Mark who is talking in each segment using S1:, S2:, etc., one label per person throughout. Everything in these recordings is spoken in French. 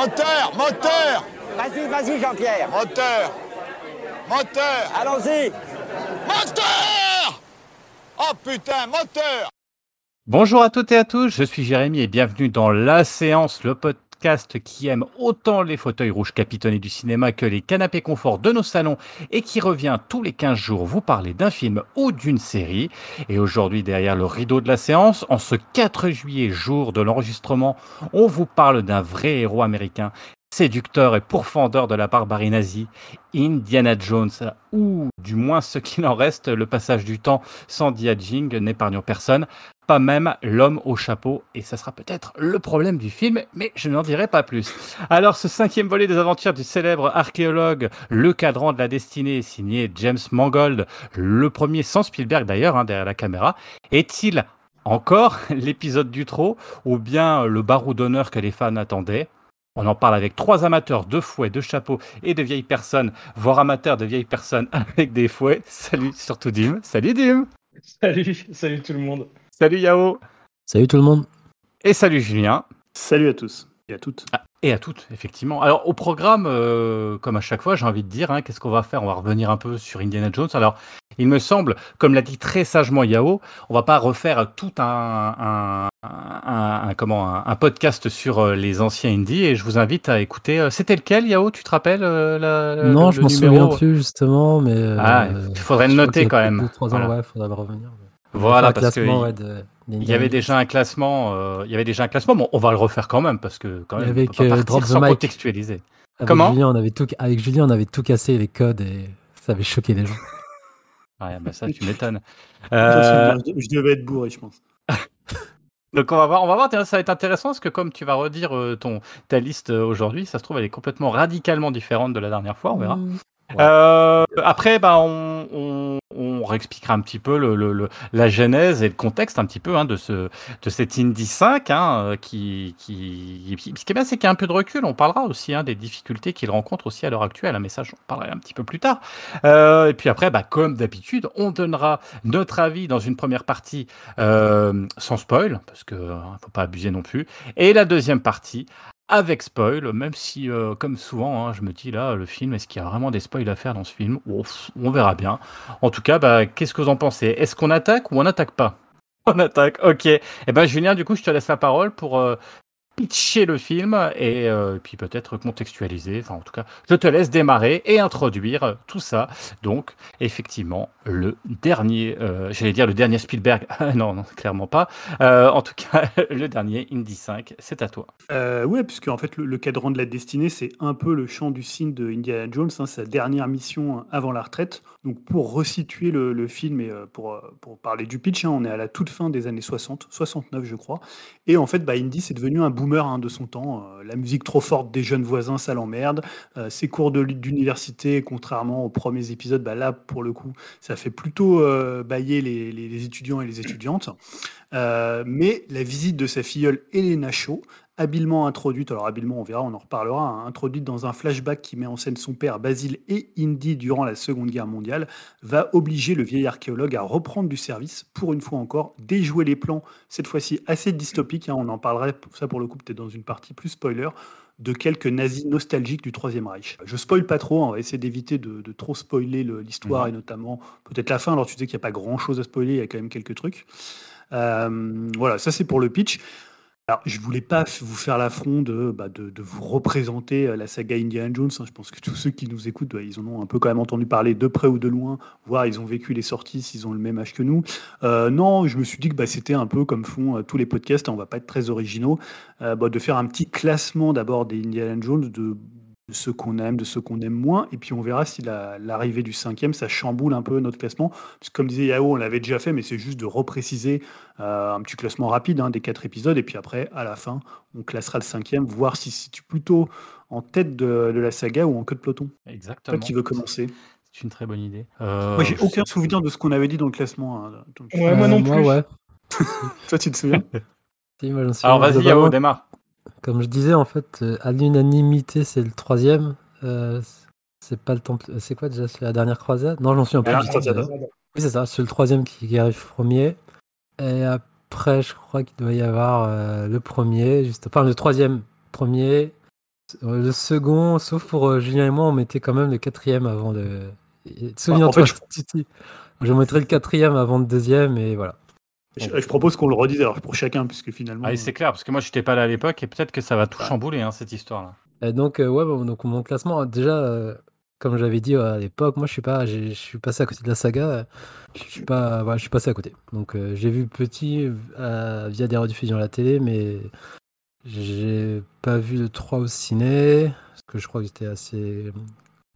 S1: Moteur, moteur,
S2: Vas-y, vas-y, Jean-Pierre.
S1: moteur, moteur,
S2: Allons-y.
S1: moteur. Oh putain, moteur.
S3: Bonjour à toutes et à tous, je suis Jérémy et bienvenue dans La Séance, le podcast qui aime autant les fauteuils rouges capitonnés du cinéma que les canapés confort de nos salons et qui revient tous les 15 jours vous parler d'un film ou d'une série. Et aujourd'hui, derrière le rideau de la séance, en ce 4 juillet, jour de l'enregistrement, on vous parle d'un vrai héros américain séducteur et pourfendeur de la barbarie nazie, Indiana Jones, ou du moins ce qu'il en reste, le passage du temps sans Jing n'épargnant personne, pas même l'homme au chapeau, et ça sera peut-être le problème du film, mais je n'en dirai pas plus. Alors ce cinquième volet des aventures du célèbre archéologue, le cadran de la destinée, signé James Mangold, le premier sans Spielberg d'ailleurs, hein, derrière la caméra, est-il encore l'épisode du trop, ou bien le barreau d'honneur que les fans attendaient? On en parle avec trois amateurs de fouets, de chapeaux et de vieilles personnes, voire amateurs de vieilles personnes avec des fouets. Salut surtout Dim. Salut Dim.
S4: Salut, salut tout le monde.
S3: Salut Yao.
S5: Salut tout le monde.
S3: Et salut Julien.
S4: Salut à tous et à toutes.
S3: Ah, et à toutes, effectivement. Alors au programme, euh, comme à chaque fois, j'ai envie de dire, hein, qu'est-ce qu'on va faire? On va revenir un peu sur Indiana Jones. Alors, il me semble, comme l'a dit très sagement Yao, on va pas refaire tout un, un, un, un comment, un, podcast sur euh, les anciens indies et je vous invite à écouter. euh, C'était lequel, Yao Tu te rappelles la,
S5: non,
S3: le
S5: je m'en souviens plus justement, mais. euh,
S3: Ah, il faudrait le noter quand même.
S5: Deux, trois ans,
S3: Voilà.
S5: ouais, faudrait le revenir.
S3: Voilà, parce que il-
S5: ouais, de-
S3: il y avait déjà un classement. euh, il y avait déjà un classement. Bon, on va le refaire quand même parce que quand même, on
S5: Avec,
S3: peut pas
S5: euh,
S3: partir
S5: Drop the
S3: sans
S5: Mic.
S3: contextualiser.
S5: Avec
S3: Comment
S5: Julien, on avait tout, avec Julien, on avait tout cassé les codes et ça avait choqué les gens.
S3: Ouais, bah ça, tu m'étonnes.
S4: Je,
S3: Euh,
S4: je devais être bourré, je pense.
S3: Donc on va voir, on va voir, ça va être intéressant parce que comme tu vas redire ton ta liste aujourd'hui, ça se trouve elle est complètement radicalement différente de la dernière fois, on verra.
S5: Mmh.
S3: Euh, après, bah, on, on, on réexpliquera un petit peu le, le- le- la genèse et le contexte un petit peu hein, de ce de cet Indy 5 hein, euh, qui, qui ce qui est bien, c'est qu'il y a un peu de recul. On parlera aussi hein, des difficultés qu'il rencontre aussi à l'heure actuelle. hein, mais ça, j'en parlerai un petit peu plus tard. Euh, et puis après, bah, comme d'habitude, on donnera notre avis dans une première partie euh, sans spoil parce que euh, faut pas abuser non plus. Et la deuxième partie avec spoil, même si, euh, comme souvent, hein, je me dis là, le film, est-ce qu'il y a vraiment des spoils à faire dans ce film On verra bien. En tout cas, bah, qu'est-ce que vous en pensez Est-ce qu'on attaque ou on n'attaque pas? On attaque, ok. Eh ben, Julien, du coup, je te laisse la parole pour euh, pitcher le film et euh, puis peut-être contextualiser. Enfin, en tout cas, je te laisse démarrer et introduire tout ça. Donc, effectivement, le dernier, euh, j'allais dire le dernier Spielberg. non, non, clairement pas. Euh, en tout cas, le dernier Indy 5, c'est à toi.
S4: Ouais, puisque en fait, le, cadran de la destinée, c'est un peu le champ du signe de Indiana Jones, hein, sa dernière mission avant la retraite. Donc, pour resituer le, film et pour, pour parler du pitch, hein, on est à la toute fin des années 60, 69, je crois. Et en fait, bah, Indy, c'est devenu un hein, de son temps. Euh, la musique trop forte des jeunes voisins, ça l'emmerde. Euh, ses cours de- d'université, contrairement aux premiers épisodes, bah, là, pour le coup, ça fait plutôt euh, bailler les, étudiants et les étudiantes. Mais la visite de sa filleule Elena Shaw, habilement introduite, alors habilement on verra, on en reparlera, hein, introduite dans un flashback qui met en scène son père Basile et Indy durant la Seconde Guerre mondiale, va obliger le vieil archéologue à reprendre du service, pour une fois encore, déjouer les plans, cette fois-ci assez dystopiques, hein, on en parlerait, ça pour le coup peut-être dans une partie plus spoiler, de quelques nazis nostalgiques du Troisième Reich. Je spoil pas trop, hein, on va essayer d'éviter de, de trop spoiler le- l'histoire
S3: Mhm.
S4: et notamment peut-être la fin, alors tu sais qu'il n'y a pas grand-chose à spoiler, il y a quand même quelques trucs. Euh, voilà, ça c'est pour le pitch. Alors, je voulais pas vous faire l'affront de, bah, de, vous représenter euh, la saga Indiana Jones. hein. Je pense que tous ceux qui nous écoutent, bah, ils en ont un peu quand même entendu parler de près ou de loin, voire ils ont vécu les sorties s'ils ont le même âge que nous. Euh, non, je me suis dit que bah, c'était un peu comme font euh, tous les podcasts, hein, on va pas être très originaux, de faire un petit classement d'abord des Indiana Jones, de ceux qu'on aime, de ceux qu'on aime moins, et puis on verra si la- l'arrivée du cinquième, ça chamboule un peu notre classement. Parce que comme disait Yao, on l'avait déjà fait, mais c'est juste de repréciser euh, un petit classement rapide hein, des quatre épisodes, et puis après, à la fin, on classera le cinquième, voir si c'est plutôt en tête de, de la saga ou en queue de peloton. Toi
S3: Exactement.
S4: qui veux commencer
S3: C'est une très bonne idée. Euh,
S4: Moi, j'ai aucun
S3: sais-
S4: souvenir de ce qu'on avait dit dans le classement. hein, donc-
S6: Ouais, moi non
S5: moi,
S6: plus.
S5: ouais.
S4: Toi, tu te souviens?
S5: Si, moi,
S3: Alors vas-y, Yao, démarre.
S5: Comme je disais, en fait, euh, à l'unanimité, c'est le troisième. Euh, c'est pas le temple. C'est quoi déjà? C'est la dernière croisade? Non, j'en suis un peu.
S4: Ah,
S5: plus d'ailleurs. Oui, c'est ça. C'est le troisième qui, arrive premier. Et après, je crois qu'il doit y avoir euh, le premier, juste. Enfin, le troisième premier. Euh, Le second, sauf pour euh, Julien et moi, on mettait quand même le quatrième avant le.
S4: En
S5: Souviens-toi,
S4: fait,
S5: Titi. Je mettrais le quatrième avant le deuxième et voilà.
S4: Je, je propose qu'on le redise alors pour chacun, puisque finalement.
S3: Ah, et c'est clair, parce que moi, je n'étais pas là à l'époque et peut-être que ça va tout chambouler, hein, cette histoire-là.
S5: Et donc, euh, ouais, bon, donc mon classement, déjà, euh, comme j'avais dit euh, à l'époque, moi je suis pas, je suis passé à côté de la saga, euh, je suis pas, voilà, je suis passé à côté. Donc euh, j'ai vu petit euh, via des rediffusions à la télé, mais j'ai pas vu le 3 au ciné, parce que je crois que j'étais assez,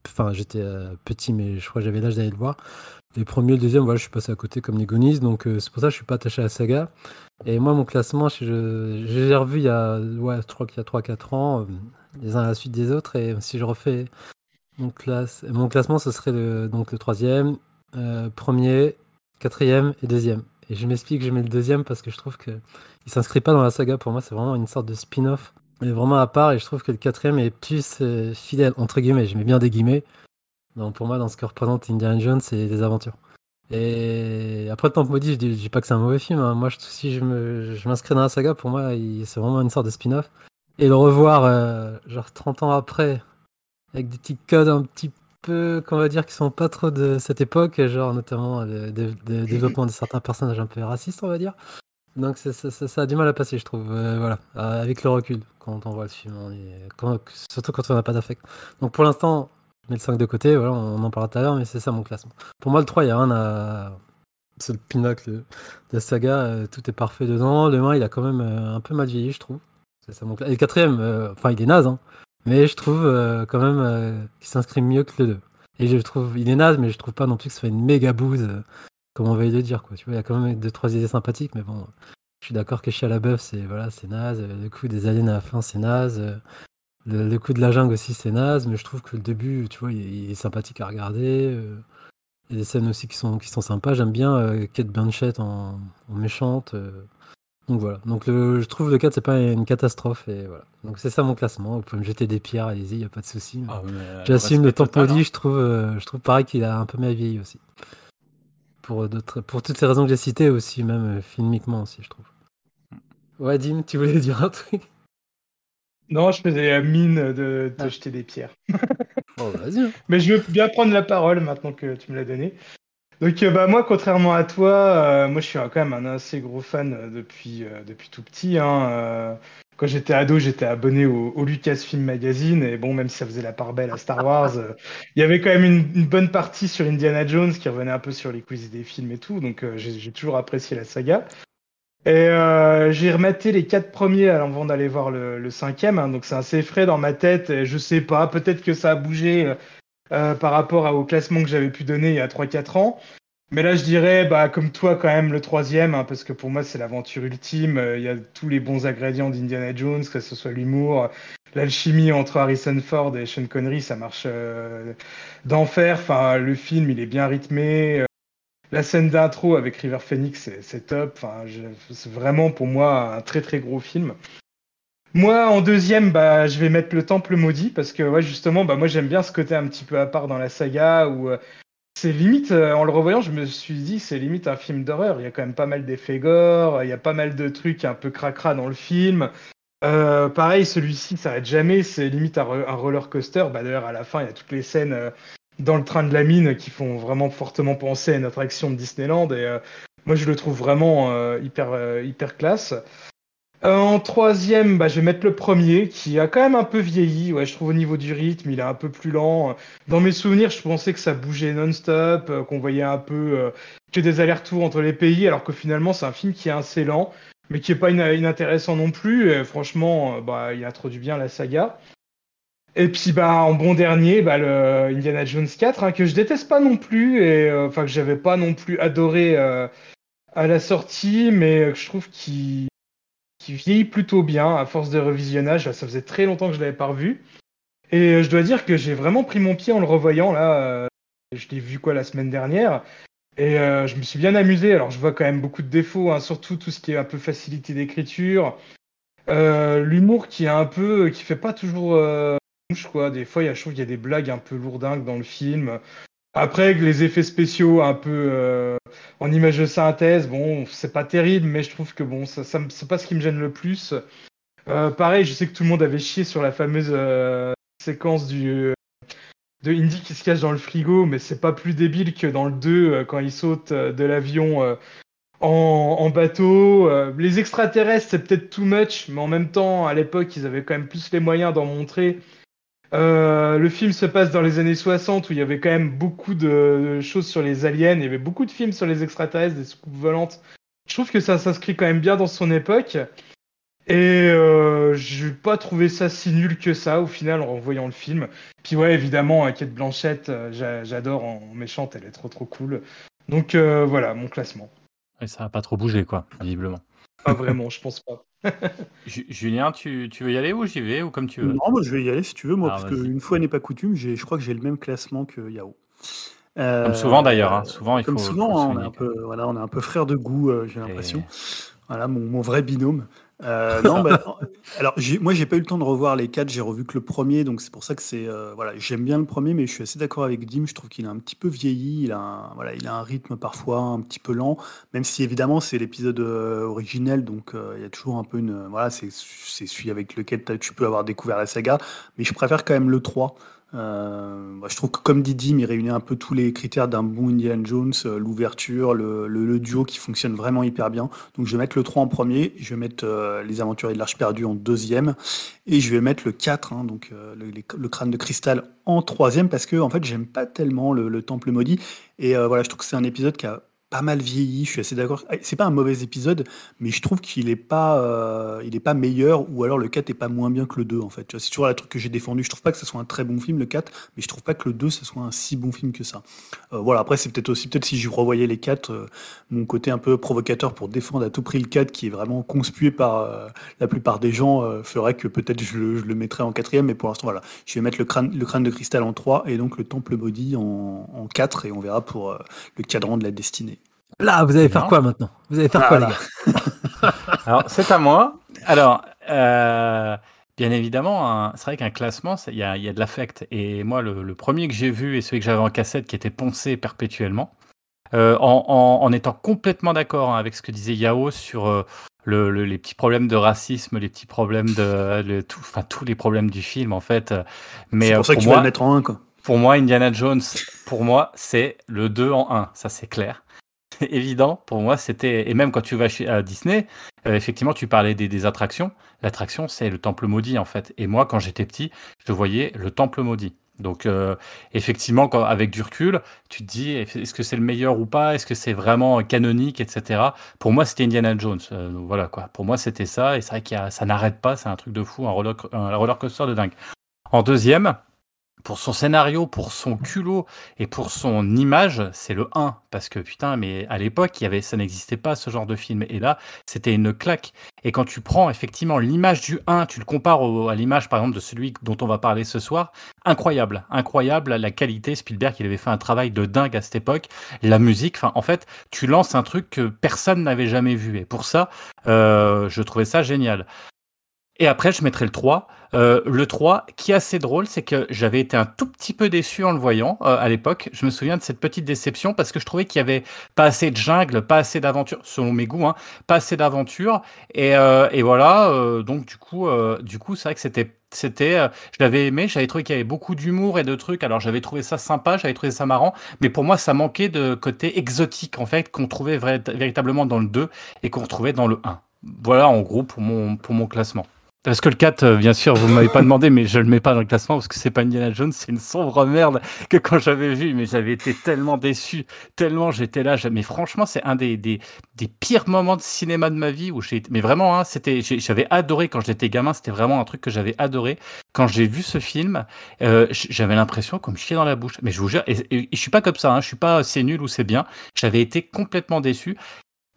S5: enfin j'étais euh, petit, mais je crois que j'avais l'âge d'aller le voir. Les premiers, le deuxième, voilà, je suis passé à côté comme les donc euh, c'est pour ça que je suis pas attaché à la saga. Et moi, mon classement, l'ai revu il y a, ouais, je crois qu'il y a 3-4 ans, euh, les uns à la suite des autres. Et si je refais mon, classe, mon classement, ce serait le, donc le troisième, euh, premier, quatrième et deuxième. Et je m'explique, je mets le deuxième parce que je trouve que il s'inscrit pas dans la saga. Pour moi, c'est vraiment une sorte de spin-off. Est vraiment à part et je trouve que le quatrième est plus euh, fidèle, entre guillemets. Je mets bien des guillemets. Donc pour moi, dans ce que représente Indiana Jones, c'est des aventures. Et après, Temple Maudit, je dis, je dis pas que c'est un mauvais film. hein. Moi, je- si je me- je m'inscris dans la saga, pour moi, il- c'est vraiment une sorte de spin-off. Et le revoir, euh, genre 30 ans après, avec des petits codes un petit peu, qu'on va dire, qui sont pas trop de cette époque, genre notamment le, le- le développement de certains personnages un peu racistes, on va dire. Donc ça, ça- ça- ça a du mal à passer, je trouve. euh, voilà, euh, avec le recul, quand on voit le film, on est- quand- surtout quand on n'a pas d'affect. Donc pour l'instant, je mets le 5 de côté, voilà, on en parlera tout à l'heure, mais c'est ça mon classement. Pour moi, le 3, il n'y a rien à. C'est le pinacle de la saga, euh, tout est parfait dedans. Le 1, il a quand même euh, un peu mal vieilli, je trouve. C'est ça mon cla- Et le quatrième, euh, enfin, il est naze, hein, mais je trouve quand même qu'il s'inscrit mieux que le 2. Et je trouve, il est naze, mais je trouve pas non plus que ce soit une méga bouse, comme on va le dire, quoi. Tu vois, il y a quand même deux, trois idées sympathiques, mais bon, je suis d'accord que Chia la bœuf, c'est voilà, c'est naze. Le coup des aliens à la fin, c'est naze. Le, le coup de la jungle aussi, c'est naze, mais je trouve que le début, tu vois, il, il est sympathique à regarder. euh, Il y a des scènes aussi qui sont, qui sont sympas. J'aime bien euh, Kate Blanchett en, en méchante. euh. Donc voilà. Donc le, je trouve le 4, c'est pas une catastrophe. Et voilà. Donc c'est ça mon classement. Vous pouvez me jeter des pierres, allez-y, il n'y a pas de souci.
S3: Ah,
S5: J'assume le temps maudit,
S3: hein.
S5: je trouve, euh, je trouve pareil qu'il a un peu mal vieilli aussi. Pour, pour toutes ces raisons que j'ai citées aussi, même filmiquement aussi, je trouve. Ouais, Dim, tu voulais dire un truc?
S2: Non, je faisais la mine de
S5: Ah.
S2: jeter des pierres.
S5: Oh, vas-y. hein.
S2: Mais je veux bien prendre la parole maintenant que tu me l'as donné. Donc euh, bah moi, contrairement à toi, euh, moi je suis quand même un assez gros fan euh, depuis euh, depuis tout petit. hein, quand j'étais ado, j'étais abonné au, au Lucasfilm Magazine et bon, même si ça faisait la part belle à Star Wars, il y avait quand même une, une bonne partie sur Indiana Jones qui revenait un peu sur les quiz des films et tout. Donc j'ai toujours apprécié la saga. Et euh, j'ai rematé les quatre premiers avant d'aller voir le, cinquième, hein, donc c'est assez frais dans ma tête. Je sais pas, peut-être que ça a bougé euh, euh, par rapport au classement que j'avais pu donner il y a 3-4 ans. Mais là, je dirais, bah, comme toi, quand même, le troisième, hein, parce que pour moi, c'est l'aventure ultime. Euh, Il y a tous les bons ingrédients d'Indiana Jones, que ce soit l'humour, l'alchimie entre Harrison Ford et Sean Connery, ça marche d'enfer. Enfin, le film, il est bien rythmé. La scène d'intro avec River Phoenix, c'est- top. Enfin, c'est vraiment pour moi un très très gros film. Moi, en deuxième, bah, je vais mettre le Temple maudit parce que ouais, justement, bah, moi j'aime bien ce côté un petit peu à part dans la saga où euh, c'est limite, euh, en le revoyant, je me suis dit c'est limite un film d'horreur. Il y a quand même pas mal d'effets gore, il y a pas mal de trucs un peu cracra dans le film. Euh, pareil, celui-ci s'arrête jamais, c'est limite un, un roller coaster. Bah, D'ailleurs, à la fin, il y a toutes les scènes dans le train de la mine qui font vraiment fortement penser à une attraction de Disneyland. Et euh, moi, je le trouve vraiment euh, hyper, euh, hyper classe. Euh, en troisième, bah, je vais mettre le premier, qui a quand même un peu vieilli. Ouais, je trouve au niveau du rythme, il est un peu plus lent. Dans mes souvenirs, je pensais que ça bougeait non-stop, euh, qu'on voyait un peu euh, que des allers-retours entre les pays, alors que finalement, c'est un film qui est assez lent, mais qui est pas inintéressant non plus. Et franchement, bah, il introduit bien la saga. Et puis bah en bon dernier, bah, le Indiana Jones 4, hein, que je déteste pas non plus, et euh, enfin que j'avais pas non plus adoré euh, à la sortie, mais que je trouve qui vieillit plutôt bien à force de revisionnage. Ça faisait très longtemps que je l'avais pas revu. Et euh, je dois dire que j'ai vraiment pris mon pied en le revoyant là. euh, je l'ai vu quoi la semaine dernière. Et euh, je me suis bien amusé. Alors je vois quand même beaucoup de défauts, hein, surtout tout ce qui est un peu facilité d'écriture. Euh, L'humour qui est un peu, qui fait pas toujours Des fois, il y a, je trouve qu'il y a des blagues un peu lourdingues dans le film. Après, les effets spéciaux un peu euh, en image de synthèse, bon, c'est pas terrible, mais je trouve que bon, ça, c'est pas ce qui me gêne le plus. Euh, pareil, je sais que tout le monde avait chié sur la fameuse euh, séquence du, de Indy qui se cache dans le frigo, mais c'est pas plus débile que dans le 2 euh, quand il saute de l'avion en, en bateau. Les extraterrestres, c'est peut-être too much, mais en même temps, à l'époque, ils avaient quand même plus les moyens d'en montrer. Euh, le film se passe dans les années 60 où il y avait quand même beaucoup de, choses sur les aliens, il y avait beaucoup de films sur les extraterrestres, des soucoupes volantes. Je trouve que ça s'inscrit quand même bien dans son époque. Et euh, j'ai pas trouvé ça si nul que ça au final en voyant le film. Puis ouais, évidemment, euh, Kate Blanchett, euh, j'a- j'adore en méchante, elle est trop trop cool. Donc voilà, mon classement.
S3: Et ça n'a pas trop bougé, quoi, visiblement.
S2: Pas vraiment, je pense pas.
S3: Ju- Julien, tu, tu veux y aller ou j'y vais ou comme tu veux?
S4: Non, moi je vais y aller si tu veux, moi,
S3: Ah,
S4: parce qu'une fois n'est pas coutume, j'ai- je crois que j'ai le même classement que Yao.
S3: Comme souvent d'ailleurs, hein. souvent il
S4: Comme
S3: faut.
S4: souvent,
S3: faut
S4: hein, on est un peu, voilà, on est un peu frères de goût, euh, j'ai l'impression.
S3: Et-
S4: Voilà, mon, mon vrai binôme. Euh, non, bah, alors moi j'ai pas eu le temps de revoir les quatre, j'ai revu que le premier, donc c'est pour ça que c'est euh, voilà, j'aime bien le premier, mais je suis assez d'accord avec Dim. Je trouve qu'il a un petit peu vieilli, il a un, voilà, il a un rythme parfois un petit peu lent, même si évidemment c'est l'épisode euh, originel, donc il y a toujours un peu une voilà, c'est c'est celui avec lequel tu peux avoir découvert la saga, mais je préfère quand même le 3. Euh, bah, je trouve que comme dit Dim, il réunit un peu tous les critères d'un bon Indiana Jones, euh, l'ouverture, le, duo qui fonctionne vraiment hyper bien. Donc je vais mettre le 3 en premier, je vais mettre euh, Les Aventuriers de l'Arche perdue en deuxième, et je vais mettre le 4, hein, donc le, le crâne de cristal en troisième, parce que en fait j'aime pas tellement le, le Temple maudit. Et voilà, je trouve que c'est un épisode qui a pas mal vieilli, je suis assez d'accord. Ah, C'est pas un mauvais épisode, mais je trouve qu'il est pas, euh, il est pas meilleur, ou alors le 4 est pas moins bien que le 2 en fait. C'est toujours le truc que j'ai défendu. Je trouve pas que ce soit un très bon film le 4, mais je trouve pas que le 2 ce soit un si bon film que ça. Euh, voilà, après c'est peut-être aussi peut-être si je revoyais les 4, euh, mon côté un peu provocateur pour défendre à tout prix le 4 qui est vraiment conspué par la plupart des gens ferait que peut-être je, le- mettrais en quatrième, mais pour l'instant voilà, je vais mettre le crâne, le crâne de cristal en 3 et donc le temple body en, en 4 et on verra pour le cadran de la destinée.
S5: Là, vous allez faire
S3: Non.
S5: quoi maintenant? Vous allez faire quoi, les
S4: Voilà.
S5: gars
S3: Alors, c'est à moi. Alors, euh, bien évidemment, c'est vrai qu'un classement, il y a, il y a de l'affect. Et moi, le, le premier que j'ai vu et celui que j'avais en cassette qui était poncé perpétuellement, euh, en, en- en étant complètement d'accord hein, avec ce que disait Yao sur euh, le- le- les petits problèmes de racisme, les petits problèmes de. le- tout, enfin, tous les problèmes du film, en fait. Mais
S4: C'est
S3: euh,
S4: pour ça que tu
S3: moi,
S4: vas le mettre en 1 quoi.
S3: pour moi, Indiana Jones, pour moi, c'est le 2 en 1. Ça, c'est clair. Évident. Pour moi, c'était. Et même quand tu vas chez, à Disney, euh, effectivement, tu parlais des, attractions. L'attraction, c'est le temple maudit, en fait. Et moi, quand j'étais petit, je voyais le temple maudit. Donc, euh, effectivement, quand, avec du recul, tu te dis, est-ce que c'est le meilleur ou pas? Est-ce que c'est vraiment canonique, etc. Pour moi, c'était Indiana Jones. Euh, voilà, quoi. Pour moi, c'était ça. Et c'est vrai que ça n'arrête pas. C'est un truc de fou, un roller, un roller coaster de dingue. En deuxième, pour son scénario, pour son culot et pour son image, c'est le 1. Parce que putain, mais à l'époque, il y avait, ça n'existait pas ce genre de film. Et là, c'était une claque. Et quand tu prends effectivement l'image du 1, tu le compares à l'image par exemple de celui dont on va parler ce soir, incroyable, incroyable la qualité. Spielberg, il avait fait un travail de dingue à cette époque. La musique, enfin, en fait, tu lances un truc que personne n'avait jamais vu. Et pour ça, euh, je trouvais ça génial. Et après, je mettrai le 3. Euh, le 3, qui est assez drôle, c'est que j'avais été un tout petit peu déçu en le voyant euh, à l'époque. Je me souviens de cette petite déception parce que je trouvais qu'il y avait pas assez de jungle, pas assez d'aventure, selon mes goûts, hein, pas assez d'aventure. Et, euh, et voilà, euh, donc du coup, euh, du coup, c'est vrai que c'était, c'était, euh, je l'avais aimé. J'avais trouvé qu'il y avait beaucoup d'humour et de trucs. Alors j'avais trouvé ça sympa, j'avais trouvé ça marrant, mais pour moi, ça manquait de côté exotique en fait qu'on trouvait véritablement dans le 2 et qu'on retrouvait dans le 1. Voilà en gros pour mon, pour mon classement. Parce que le 4, euh, bien sûr, vous ne m'avez pas demandé, mais je le mets pas dans le classement parce que c'est pas Indiana Jones, c'est une sombre merde que quand j'avais vu, mais j'avais été tellement déçu, tellement j'étais là. Mais franchement, c'est un des, des, des pires moments de cinéma de ma vie où j'ai, mais vraiment, hein, c'était, j'avais adoré quand j'étais gamin, c'était vraiment un truc que j'avais adoré. Quand j'ai vu ce film, euh, j'avais l'impression qu'on me chiait dans la bouche. Mais je vous jure, et, et- et je suis pas comme ça, hein, je suis pas c'est nul ou c'est bien. J'avais été complètement déçu.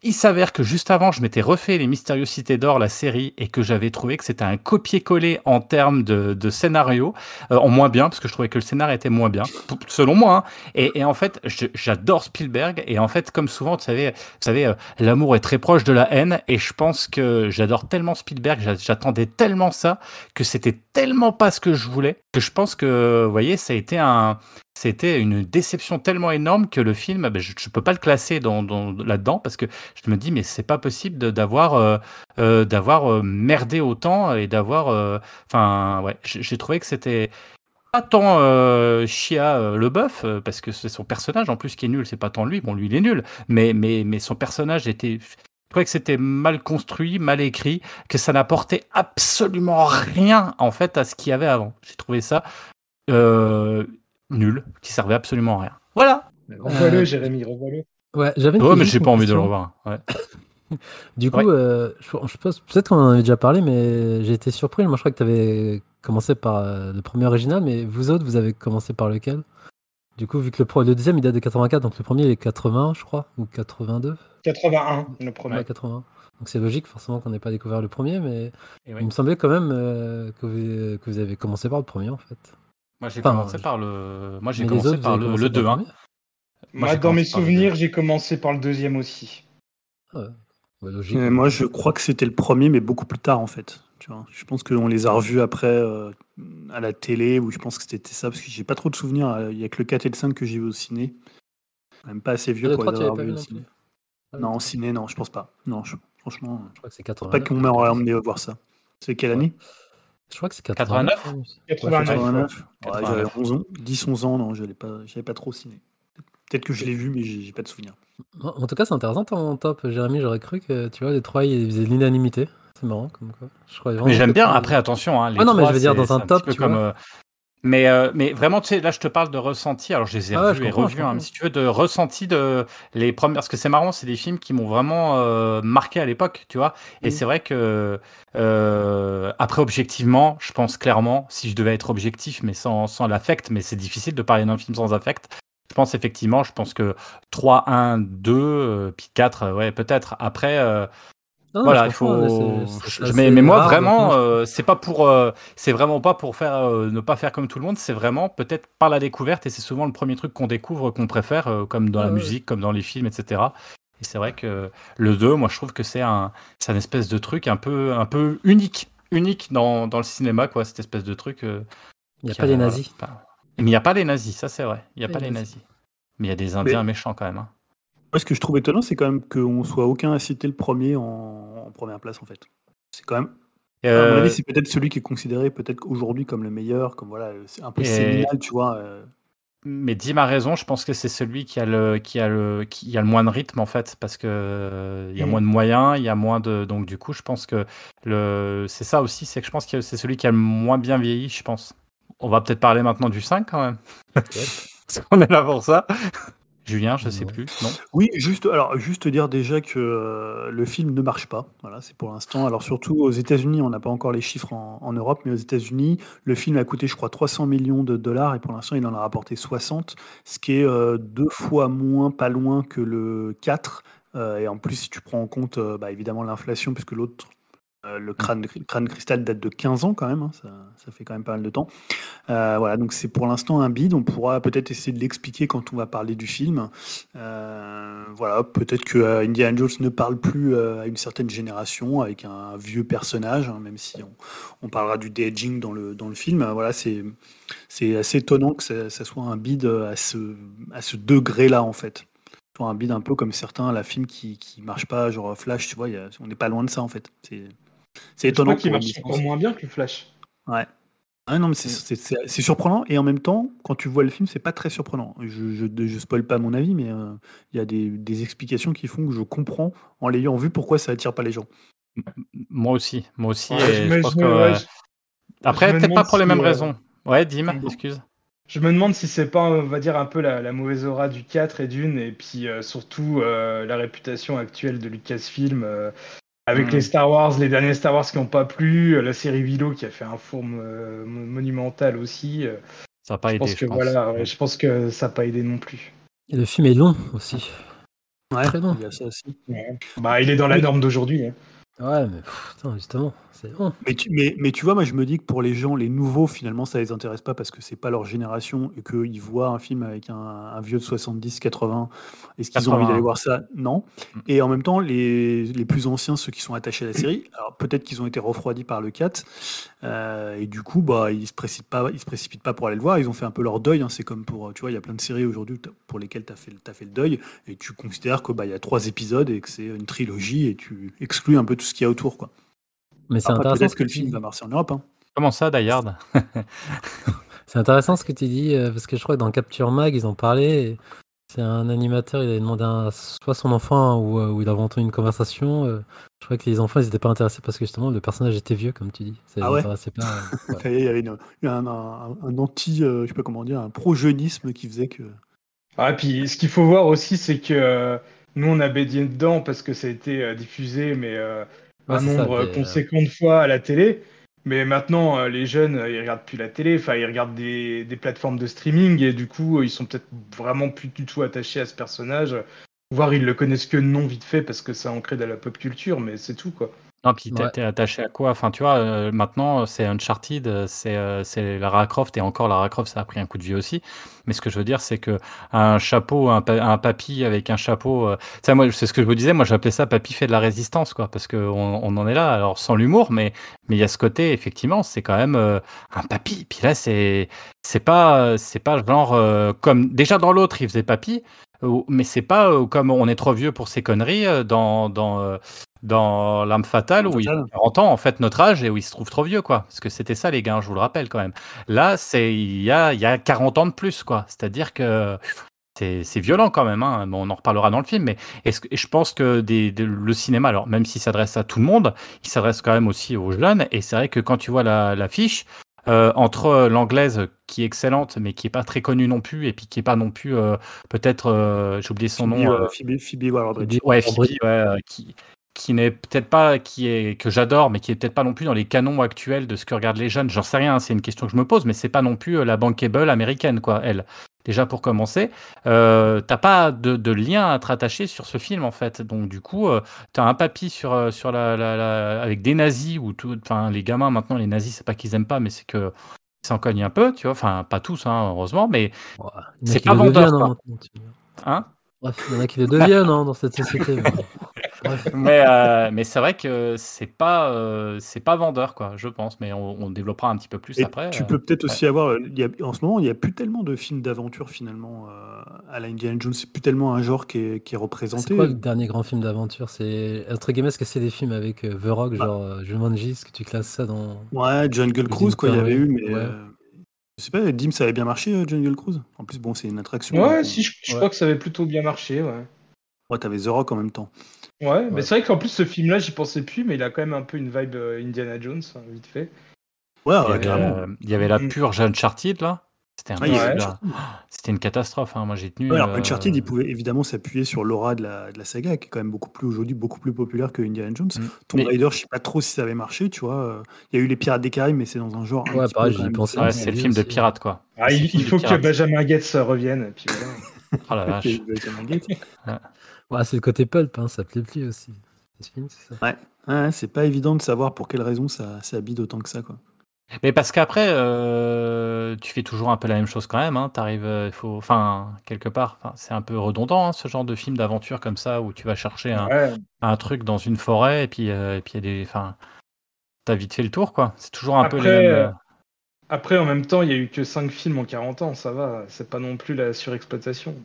S3: Il s'avère que juste avant, je m'étais refait Les Mystérieuses Cités d'Or, la série, et que j'avais trouvé que c'était un copier-coller en termes de, scénario, euh, en moins bien, parce que je trouvais que le scénario était moins bien, selon moi. hein. Et, en fait, j'adore Spielberg, et en fait, comme souvent, vous savez, vous savez, euh, l'amour est très proche de la haine, et je pense que j'adore tellement Spielberg, j'a- j'attendais tellement ça, que c'était tellement pas ce que je voulais, que je pense que, vous voyez, ça a été un, c'était une déception tellement énorme que le film, ben, je ne peux pas le classer dans, dans- là-dedans parce que je me dis, mais c'est pas possible d'avoir euh, euh, d'avoir euh, merdé autant et d'avoir. Enfin, ouais, j'ai trouvé que c'était pas tant Chia le bœuf, parce que c'est son personnage en plus qui est nul, c'est pas tant lui, bon, lui il est nul, mais, mais, mais son personnage était. Je trouvais que c'était mal construit, mal écrit, que ça n'apportait absolument rien en fait à ce qu'il y avait avant. J'ai trouvé ça euh, nul, qui servait absolument à rien. Voilà.
S2: Revois-le,
S5: Euh,
S2: Jérémy, revois-le.
S5: Ouais, j'avais
S3: Ouais, mais j'ai pas envie de le revoir. Ouais.
S5: Du coup,
S3: Ouais.
S5: euh, je, je pense peut-être qu'on en avait déjà parlé, mais j'ai été surpris. Moi, je crois que tu avais commencé par euh, le premier original, mais vous autres, vous avez commencé par lequel? Du coup, vu que le, pro- le deuxième, il date de 84, donc le premier, il est 80, je crois, ou 82
S2: 81, le premier.
S5: Ouais, 80. Donc c'est logique, forcément, qu'on n'ait pas découvert le premier, mais il me semblait quand même euh, que, vous, que vous avez commencé par le premier, en fait.
S3: Moi j'ai
S5: Enfin,
S3: commencé
S5: je-
S3: par le. Moi j'ai commencé
S5: autres,
S3: par le,
S5: commencé
S3: le
S5: par
S3: 2 hein. Moi,
S2: Moi, dans mes
S3: commencé par le
S2: souvenirs, j'ai commencé par le deuxième aussi.
S5: Ouais, logique.
S4: Moi, je crois que c'était le premier, mais beaucoup plus tard, en fait. Tu vois, je pense qu'on les a revus après euh, à la télé, ou je pense que c'était ça, parce que j'ai pas trop de souvenirs. euh, Il y a que le 4 et le 5 que j'ai vu au ciné. Même pas assez vieux
S5: Ah, le
S4: pour
S5: 3,
S4: les avoir
S5: pas
S4: vus
S5: vu
S4: au
S5: non
S4: ciné.
S5: Ah,
S4: Non, au
S5: 3,
S4: ciné, non, je pense pas. Non, je- franchement,
S5: Je crois que c'est
S4: pas
S5: 89.
S4: qu'on m'aurait emmené voir ça. C'est quelle année?
S5: Je crois que c'est
S3: 89?
S5: 89.
S2: 89.
S4: 89. Ouais,
S3: 89.
S4: J'avais 11 ans, 10, 11 ans, non, j'allais pas, j'avais pas trop au ciné. Peut-être que je l'ai vu, mais j'ai pas de souvenir.
S5: En en tout cas, c'est intéressant ton top, Jérémy. J'aurais cru que tu vois, les trois, ils faisaient l'unanimité. C'est marrant, comme quoi. Je
S3: Mais j'aime bien. Après, attention. Hein, les
S5: Ah non, mais
S3: trois,
S5: je veux dire, dans un top, tu
S3: comme,
S5: vois.
S3: euh, mais, euh, mais vraiment, tu sais, là, je te parle de ressenti. Alors, je les ai
S5: Ah
S3: revus et hein, mais si tu veux, de ressenti de les premières. Parce que c'est marrant, c'est des films qui m'ont vraiment euh, marqué à l'époque, tu vois. Et c'est vrai que après, objectivement, je pense clairement, si je devais être objectif, mais sans, sans l'affect, mais c'est difficile de parler d'un film sans affect. Je pense effectivement, je pense que 3, 1, 2, euh, puis 4, euh, ouais, peut-être. Après,
S5: Non,
S3: voilà, il faut.
S5: mais
S3: moi,
S5: rare,
S3: vraiment, euh, c'est pas pour, euh, c'est vraiment pas pour faire, euh, ne pas faire comme tout le monde. C'est vraiment peut-être par la découverte, et c'est souvent le premier truc qu'on découvre, qu'on préfère, euh, comme dans
S5: Ouais,
S3: la
S5: ouais.
S3: musique, comme dans les films, etc. Et c'est vrai que le 2, moi, je trouve que c'est un, c'est espèce de truc un peu, un peu unique, unique dans, dans le cinéma, quoi, cette espèce de truc. euh,
S5: Il n'y a pas les nazis.
S3: Mais il n'y a pas les nazis, ça c'est vrai. Il n'y a
S5: Les
S3: pas les
S5: nazis.
S3: nazis. Mais il y a des Indiens méchants quand même. hein.
S4: Moi, ce que je trouve étonnant, c'est quand même qu'on soit aucun à citer le premier en, en première place, en fait. C'est quand même. À mon
S3: Euh,
S4: avis, c'est peut-être celui qui est considéré peut-être aujourd'hui comme le meilleur, comme voilà, c'est un peu
S3: Et-
S4: séminal, tu vois. euh.
S3: Mais Dim a raison, je pense que c'est celui qui a le qui a le qui a le moins de rythme en fait parce que euh, il y a moins de moyens, il y a moins de donc du coup je pense que le c'est ça aussi, c'est que je pense que c'est celui qui a le moins bien vieilli, je pense. On va peut-être parler maintenant du 5 quand même. Parce qu'on est là pour ça. Julien, je sais
S5: Non.
S3: plus, non?
S4: Oui, juste, alors, juste dire déjà que euh, le film ne marche pas. Voilà, c'est pour l'instant. Alors, surtout aux États-Unis, on n'a pas encore les chiffres en, en Europe, mais aux États-Unis, le film a coûté, je crois, 300 millions de dollars et pour l'instant, il en a rapporté 60, ce qui est euh, deux fois moins, pas loin que le 4. Euh, et en plus, si tu prends en compte, bah, évidemment, l'inflation, puisque l'autre. Euh, le crâne, crâne cristal date de 15 ans quand même, hein, ça, fait quand même pas mal de temps. Euh, voilà, donc c'est pour l'instant un bide. On pourra peut-être essayer de l'expliquer quand on va parler du film. Euh, voilà, peut-être que Indiana Jones ne parle plus à une certaine génération avec un vieux personnage, hein, même si on, parlera du de-aging dans le, dans le film. Voilà, c'est assez étonnant que ça, soit un bide à ce, à ce degré-là, en fait. Un bide un peu comme certains, la film qui, qui marche pas, genre Flash, tu vois, on n'est pas loin de ça, en fait. C'est
S2: Je
S4: étonnant.
S2: crois qu'il marche encore moins bien que le Flash.
S4: Ouais. Ah non, mais c'est- c'est surprenant et en même temps, quand tu vois le film, c'est pas très surprenant. Je, je, je spoil pas mon avis, mais euh, il y a des, des explications qui font que je comprends en l'ayant vu pourquoi ça attire pas les gens.
S3: Moi aussi, moi aussi.
S2: Ouais, je
S3: pense que, euh, Après, peut-être pas pour les mêmes
S2: euh,
S3: raisons. Ouais, Dim, excuse.
S2: Je me demande si c'est pas, on va dire, un peu la, la mauvaise aura du 4 et d'une, et puis euh, surtout euh, la réputation actuelle de Lucasfilm, euh, avec
S4: Mhm.
S2: les Star Wars, les derniers Star Wars qui n'ont pas plu, euh, la série Willow qui a fait un four euh, mo- monumental aussi. euh,
S3: Ça n'a pas
S2: je
S3: aidé,
S2: pense
S3: je
S2: que
S3: pense.
S2: voilà, ouais, je pense que ça n'a pas aidé non plus.
S5: Et le film est long aussi.
S4: Ouais,
S5: Très long.
S4: il y a ça aussi.
S2: Bah, il est dans la norme d'aujourd'hui. hein.
S5: Ouais, mais pff, putain, justement, c'est bon.
S4: Mais tu, mais, mais tu vois, moi je me dis que pour les gens, les nouveaux, finalement, ça les intéresse pas parce que c'est pas leur génération et qu'ils voient un film avec un, un vieux de 70, 80. Est-ce qu'ils ont envie
S3: 80.
S4: d'aller voir ça Non.
S3: Mm.
S4: Et en même temps, les, les plus anciens, ceux qui sont attachés à la série, alors peut-être qu'ils ont été refroidis par le 4. euh, et du coup, bah, ils se précipitent pas, ils se précipitent pas pour aller le voir. Ils ont fait un peu leur deuil. hein. C'est comme pour, tu vois, il y a plein de séries aujourd'hui pour lesquelles tu as fait, as fait le deuil et tu considères que bah, il y a trois épisodes et que c'est une trilogie et tu exclus un peu tout ce qu'il y a autour, quoi.
S5: Mais c'est intéressant
S4: peut-être
S5: ce
S4: que le
S5: tu
S4: film
S5: dis.
S4: va marcher en Europe. hein.
S3: Comment ça, Dayard
S5: C'est intéressant ce que tu dis, euh, parce que je crois que dans Capture Mag, ils ont parlé. et C'est un animateur, il avait demandé à soit son enfant ou, euh, ou il avait entendu une conversation. euh, je crois que les enfants, ils n'étaient pas intéressés parce que justement, le personnage était vieux, comme tu dis. Ça
S4: Ah ouais
S5: intéressait pas. ouais.
S4: Il y avait une- un, un- un anti, euh, je sais pas comment dire, un pro-jeunisme qui faisait que.
S2: Ah, puis ce qu'il faut voir aussi, c'est que euh, nous, on a baigné dedans parce que ça a été euh, diffusé, mais euh,
S5: Ouais,
S2: un
S5: ça,
S2: nombre
S5: euh,
S2: conséquent de fois à la télé. Mais maintenant, les jeunes, ils regardent plus la télé, enfin, ils regardent des, des plateformes de streaming et du coup, ils sont peut-être vraiment plus du tout attachés à ce personnage. Voire ils le connaissent que nom vite fait parce que c'est ancré dans la pop culture, mais c'est tout quoi.
S3: Non, puis t'es
S5: Ouais.
S3: t'es attaché à quoi? Enfin, tu vois, euh, maintenant, c'est Uncharted, euh, c'est euh, c'est Lara Croft, et encore Lara Croft, ça a pris un coup de vie aussi. Mais ce que je veux dire, c'est que un chapeau, un, pa- un papy avec un chapeau, euh, ça, moi, c'est ce que je vous disais, moi, j'appelais ça papy fait de la résistance, quoi, parce qu'on on en est là, alors sans l'humour, mais mais il y a ce côté, effectivement, c'est quand même euh, un papy. Puis là, c'est c'est pas c'est pas genre euh, comme déjà dans l'autre, il faisait papy. Mais c'est pas euh, comme on est trop vieux pour ces conneries euh, dans, dans, euh, dans L'âme fatale où il a
S4: Fatale.
S3: 40 ans en fait notre âge et où il se trouve trop vieux quoi parce que c'était ça les gars je vous le rappelle quand même là c'est il y a, il y a 40 ans de plus quoi c'est à dire que c'est c'est violent quand même hein. Bon, on en reparlera dans le film mais que- et je pense que des, de- le cinéma alors même s'il s'adresse à tout le monde il s'adresse quand même aussi aux jeunes et c'est vrai que quand tu vois la- l'affiche euh, entre l'anglaise qui est excellente mais qui est pas très connue non plus et puis qui est pas non plus euh, peut-être euh, j'ai oublié son
S4: Phoebe,
S3: nom
S4: euh,
S3: euh,
S4: Phoebe, Phoebe Waller-Bridge.
S5: Phoebe
S3: Ouais. Phoebe, ouais, euh, qui, qui n'est peut-être pas, qui est, que j'adore, mais qui est peut-être pas non plus dans les canons actuels de ce que regardent les jeunes. J'en sais rien, c'est une question que je me pose, mais c'est pas non plus euh, la bankable américaine, quoi, elle. Déjà pour commencer, euh, t'as pas de, de lien à te rattacher sur ce film en fait. Donc du coup, euh, t'as un papy sur euh, sur la, la- la- avec des nazis ou tout. Enfin, les gamins maintenant, les nazis, c'est pas qu'ils aiment pas, mais c'est que ils s'en cognent un peu, tu vois. Enfin, pas tous, hein, heureusement, mais
S5: Ouais,
S3: C'est pas vendeur,
S5: deviennent, hein,
S3: hein?
S5: Bref, il y en a qui le deviennent hein, dans cette société. mais-
S3: euh, mais c'est vrai que c'est pas euh, c'est pas vendeur quoi je pense mais on, on développera un petit peu plus
S4: Et
S3: après
S4: tu
S3: euh.
S4: peux peut-être aussi avoir. il y a- en ce moment, il n'y a plus tellement de films d'aventure finalement euh, à la Indiana Jones. C'est plus tellement un genre qui est, qui est
S5: C'est
S4: représenté.
S5: quoi le dernier grand film d'aventure? C'est entre guillemets, est-ce que c'est des films avec euh, The Rock,
S4: Bah.
S5: genre euh, Jumanji, est-ce que tu classes ça dans
S4: Ouais, Jungle Cruise, quoi, il y avait eu, mais.
S5: Ouais.
S4: euh, je sais pas, Dim, ça avait bien marché, euh, Jungle Cruise? En plus, bon, c'est une attraction.
S2: Ouais,
S4: donc,
S2: si, je, je
S5: Ouais.
S2: crois que ça avait plutôt bien marché, ouais.
S4: Ouais, t'avais The Rock en même temps.
S2: Ouais, mais c'est vrai qu'en plus, ce film-là, j'y pensais plus, mais il a quand même un peu une vibe euh, Indiana Jones, hein, vite fait.
S4: Ouais,
S3: il y,
S4: ouais,
S3: avait,
S4: carrément.
S3: euh, il y avait la
S2: Mm.
S3: purge Uncharted là c'était un
S4: Ouais,
S3: là, c'était une catastrophe hein. moi j'ai tenu
S4: Ouais, alors
S3: euh,
S4: Uncharted, il pouvait évidemment s'appuyer sur l'aura de la, de la saga, qui est quand même beaucoup plus aujourd'hui beaucoup plus populaire que Indiana Jones.
S3: Mm.
S4: Tomb
S3: Mais-
S4: Raider, je sais pas trop si ça avait marché, tu vois. Il y a eu les Pirates des Caraïbes, mais c'est dans un genre.
S5: Ouais, pareil, j'y pensais,
S3: c'est le film de pirate quoi
S2: Ah, il, faut que. Benjamin Gates revienne, et puis voilà.
S3: Oh la vache.
S5: Ouais, c'est le côté pulp, hein, ça plaît plus aussi. Ça.
S4: Ouais, c'est pas évident de savoir pour quelle raison ça, ça habite autant que ça, quoi.
S3: mais parce qu'après euh, tu fais toujours un peu la même chose quand même hein. t'arrives euh, faut enfin quelque part c'est un peu redondant hein, ce genre de film d'aventure comme ça où tu vas chercher un,
S2: Ouais.
S3: un truc dans une forêt et puis euh, et puis il y a des enfin t'as vite fait le tour quoi c'est toujours un peu les mêmes
S2: Après, en même temps, il y a eu que 5 films en 40 ans, ça va, c'est pas non plus la surexploitation.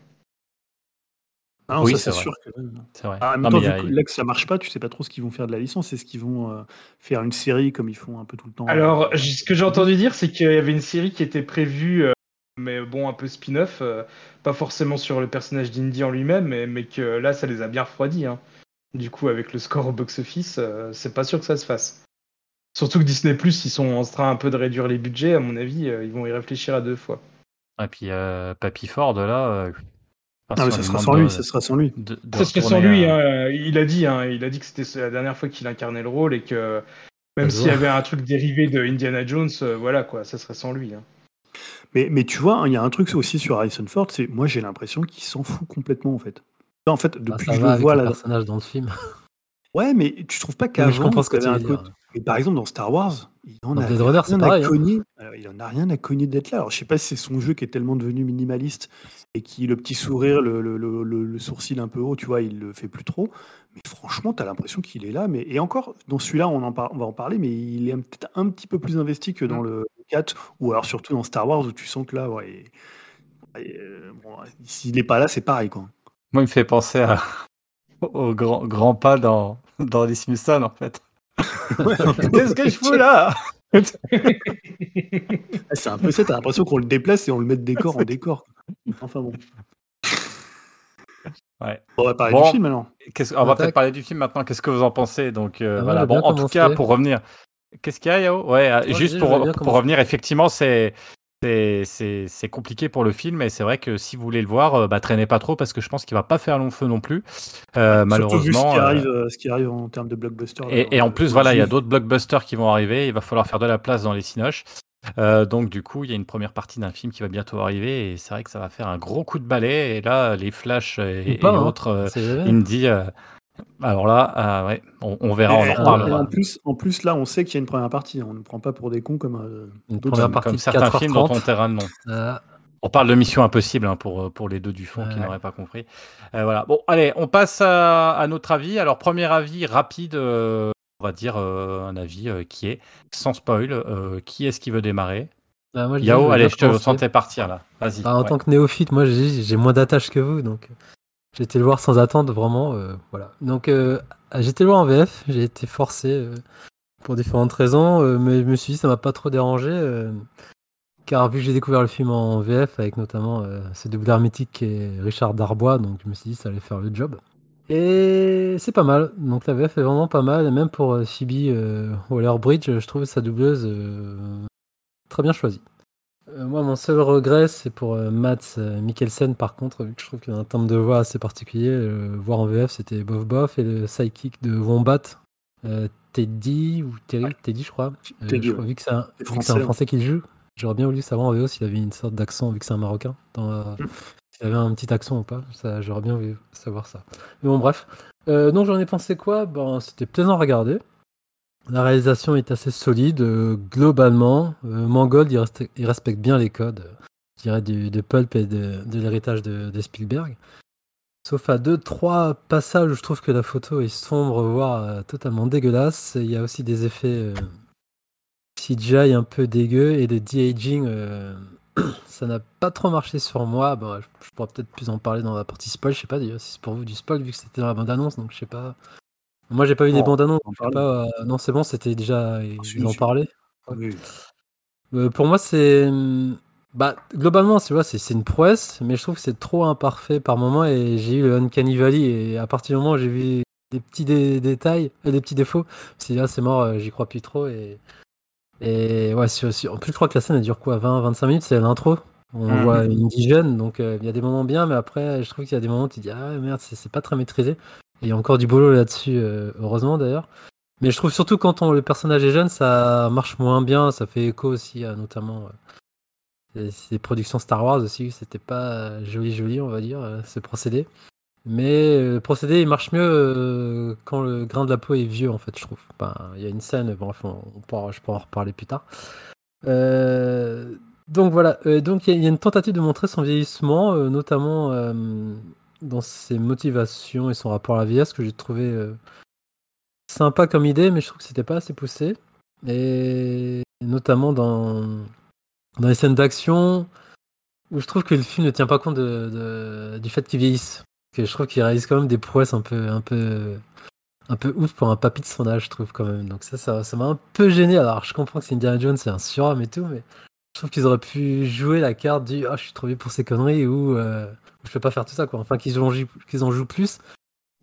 S4: Ah non,
S3: Oui,
S4: ça,
S3: c'est
S4: sûr que.
S3: c'est vrai
S4: Ah, en même
S3: Non,
S4: temps,
S3: mais il y
S4: vu
S3: a-
S4: que là que ça marche pas, tu sais pas trop ce qu'ils vont faire de la licence. Est-ce qu'ils vont euh, faire une série comme ils font un peu tout le temps?
S2: Alors,
S4: euh,
S2: ce que j'ai entendu dire, c'est qu'il y avait une série qui était prévue, euh, mais bon, un peu spin-off, euh, pas forcément sur le personnage d'Indy en lui-même, mais, mais que là, ça les a bien refroidis. hein. Du coup, avec le score au box-office, euh, c'est pas sûr que ça se fasse. Surtout que Disney Plus, ils sont en train un peu de réduire les budgets, à mon avis, euh, ils vont y réfléchir à deux fois.
S3: Et puis euh, Papy Ford là. euh, enfin,
S4: Ah, mais
S3: si
S4: ça sera sans lui, ça sera sans lui.
S3: de- de
S2: Ça serait sans lui, hein, il a dit, hein, il a dit que c'était la dernière fois qu'il incarnait le rôle et que même
S5: se
S2: s'il y avait un truc dérivé de Indiana Jones, euh, voilà quoi, ça serait sans lui. hein.
S4: Mais, mais tu vois, il y a un truc aussi sur Harrison Ford, c'est moi j'ai l'impression qu'il s'en fout complètement en fait. En fait,
S5: Ah,
S4: depuis
S5: ça
S4: que je
S5: va
S4: le
S5: avec
S4: vois
S5: le
S4: là,
S5: personnage dans le film.
S4: Ouais, mais tu trouves pas qu'avant,
S5: comprends ce que
S4: il y
S5: tu veux
S4: un
S5: dire.
S4: côté. Mais par exemple, dans Star Wars, il en
S5: Dans
S4: a
S5: Blade Runner, c'est
S4: rien à
S5: hein.
S4: cogner. Alors, il en a rien à cogner d'être là. Alors, je sais pas si c'est son jeu qui est tellement devenu minimaliste et qui le petit sourire, le, le- le- le- le sourcil un peu haut, tu vois, il le fait plus trop. Mais franchement, tu as l'impression qu'il est là. Mais et encore, dans celui-là, on en par- on va en parler, mais il est un- peut-être un petit peu plus investi que dans le 4 ou alors surtout dans Star Wars où tu sens que là, ouais, et, euh, bon, s'il n'est pas là, c'est pareil, quoi.
S3: Moi, il me fait penser à- au grand, grand pas dans, dans les Simpsons, en fait. Qu'est-ce que je fous là?
S4: Ah, C'est un peu ça, t'as l'impression qu'on le déplace et on le met de décor en décor. Enfin bon.
S3: Ouais.
S4: On va parler
S3: Bon.
S4: du film alors.
S3: Qu'est-ce- On va peut-être parler du film maintenant. Qu'est-ce que vous en pensez? Donc euh,
S5: Ah,
S3: voilà. Bon, en tout cas, pour revenir, qu'est-ce qu'il y a, Yao? Ouais, euh,
S5: j'ai
S3: juste pour, pour revenir, effectivement, c'est c'est compliqué pour le film, et c'est vrai que si vous voulez le voir, euh, bah, traînez pas trop parce que je pense qu'il va pas faire long feu non plus, euh,
S4: Surtout vu ce
S3: malheureusement.
S4: qui,
S3: euh,
S4: arrive, euh, ce qui arrive en termes de blockbuster.
S3: Et, en plus, voilà, il y a d'autres blockbusters qui vont arriver. Il va falloir faire de la place dans les cinoches. Euh, donc, du coup, il y a une première partie d'un film qui va bientôt arriver. Et c'est vrai que ça va faire un gros coup de balai. Et là, les Flash et,
S5: Ou
S3: et
S5: pas, hein,
S3: autres euh,
S5: c'est jamais.
S3: Indie. Euh, alors là, euh, ouais, on, on verra, on en reparlera.
S4: en, plus, en plus, là, on sait qu'il y a une première partie. On ne prend pas pour des cons comme. euh,
S5: Une première partie
S3: Comme
S5: de
S3: certains films dont on
S5: 4h30.
S3: taira le nom.
S5: Ah,
S3: On parle de Mission Impossible hein, pour, euh, pour les deux du fond qui n'auraient pas compris. Euh, voilà. Bon, allez, on passe à, à notre avis. Alors, premier avis rapide, euh, on va dire euh, un avis euh, qui est sans spoil. euh, qui est-ce qui veut démarrer?
S5: Bah, moi, je dis,
S3: Yao, allez, je te sentais partir là. Vas-y.
S5: Bah, en
S3: ouais.
S5: tant que néophyte, moi j'ai moins d'attache que vous, donc euh, j'ai été le voir sans attendre, vraiment. euh, voilà. Donc euh, j'ai été le voir en VF, j'ai été forcé euh, pour différentes raisons, euh, mais je me suis dit ça m'a pas trop dérangé, euh, car vu que j'ai découvert le film en VF avec notamment euh, ce doubleur qui est Richard Darbois, donc je me suis dit ça allait faire le job. Et c'est pas mal, donc la VF est vraiment pas mal, et même pour Phoebe Waller-Bridge, je trouve sa doubleuse très bien choisie. Euh, moi, mon seul regret, c'est pour euh, Mats euh, Mikkelsen, par contre, vu que je trouve qu'il a un timbre de voix assez particulier. euh, voir en VF, c'était bof bof. Et le sidekick de Wombat, Teddy, ou Terry, Teddy, je crois.
S4: Teddy,
S5: je crois, vu que c'est un,
S4: français,
S5: français qui le joue, j'aurais bien voulu savoir en VO s'il avait une sorte d'accent, vu que c'est un marocain. Dans,
S4: Mm.
S5: S'il avait un petit accent ou pas, ça, j'aurais bien voulu savoir ça. Mais bon, bref. Donc, j'en ai pensé quoi? Ben, C'était plaisant à regarder. La réalisation est assez solide, euh, globalement. Euh, Mangold, il, respecte bien les codes, euh, je dirais, de Pulp et de, de l'héritage de, de Spielberg. Sauf à deux, trois passages où je trouve que la photo est sombre, voire totalement dégueulasse. Il y a aussi des effets CGI un peu dégueux et de de-aging. ça n'a pas trop marché sur moi. Bon, je, je pourrais peut-être plus en parler dans la partie spoil. Je sais pas d'ailleurs si c'est pour vous du spoil vu que c'était dans la bande-annonce, donc je sais pas. Moi, j'ai pas vu des
S4: en parle.
S5: pas, euh, non, c'est bon, c'était déjà. Ils
S4: si,
S5: en
S4: si.
S5: parlaient.
S4: Oui.
S5: Euh, pour moi, c'est. hum, Bah, globalement, tu vois, c'est une prouesse, mais je trouve que c'est trop imparfait par moment et j'ai eu le Uncanny Valley et à partir du moment où j'ai vu des petits dé- détails, euh, des petits défauts, c'est là, c'est mort, euh, j'y crois plus trop et. Et ouais, sur- sur- en plus, je crois que la scène elle dure quoi 20-25 minutes, c'est l'intro. On
S4: Mhm.
S5: voit une indigène, donc euh, il y a des moments bien, mais après, je trouve qu'il y a des moments où tu dis, ah merde, c'est pas très maîtrisé. Il y a encore du boulot là-dessus, euh, heureusement d'ailleurs. Mais je trouve surtout quand le personnage est jeune, ça marche moins bien. Ça fait écho aussi à notamment euh, ces productions Star Wars aussi. C'était pas euh, joli, joli, on va dire, ce procédé. Mais le procédé, il marche mieux quand le grain de la peau est vieux, en fait, je trouve. Il y a une scène, enfin, on pourra, je pourrai en reparler plus tard. Donc voilà, donc il y, a- une tentative de montrer son vieillissement, notamment dans ses motivations et son rapport à la vieillesse, que j'ai trouvé euh, sympa comme idée, mais je trouve que c'était pas assez poussé. Et notamment dans, dans les scènes d'action, où je trouve que le film ne tient pas compte de, du fait qu'il vieillisse. Que je trouve qu'il réalise quand même des prouesses un peu, un peu, un peu ouf pour un papy de son âge, je trouve quand même. Donc ça, ça, ça m'a un peu gêné. Alors je comprends que c'est Indiana Jones, c'est un surhomme et tout, mais je trouve qu'ils auraient pu jouer la carte du ah je suis trop vieux pour ces conneries ou euh, je peux pas faire tout ça quoi. Enfin qu'ils en jouent, plus.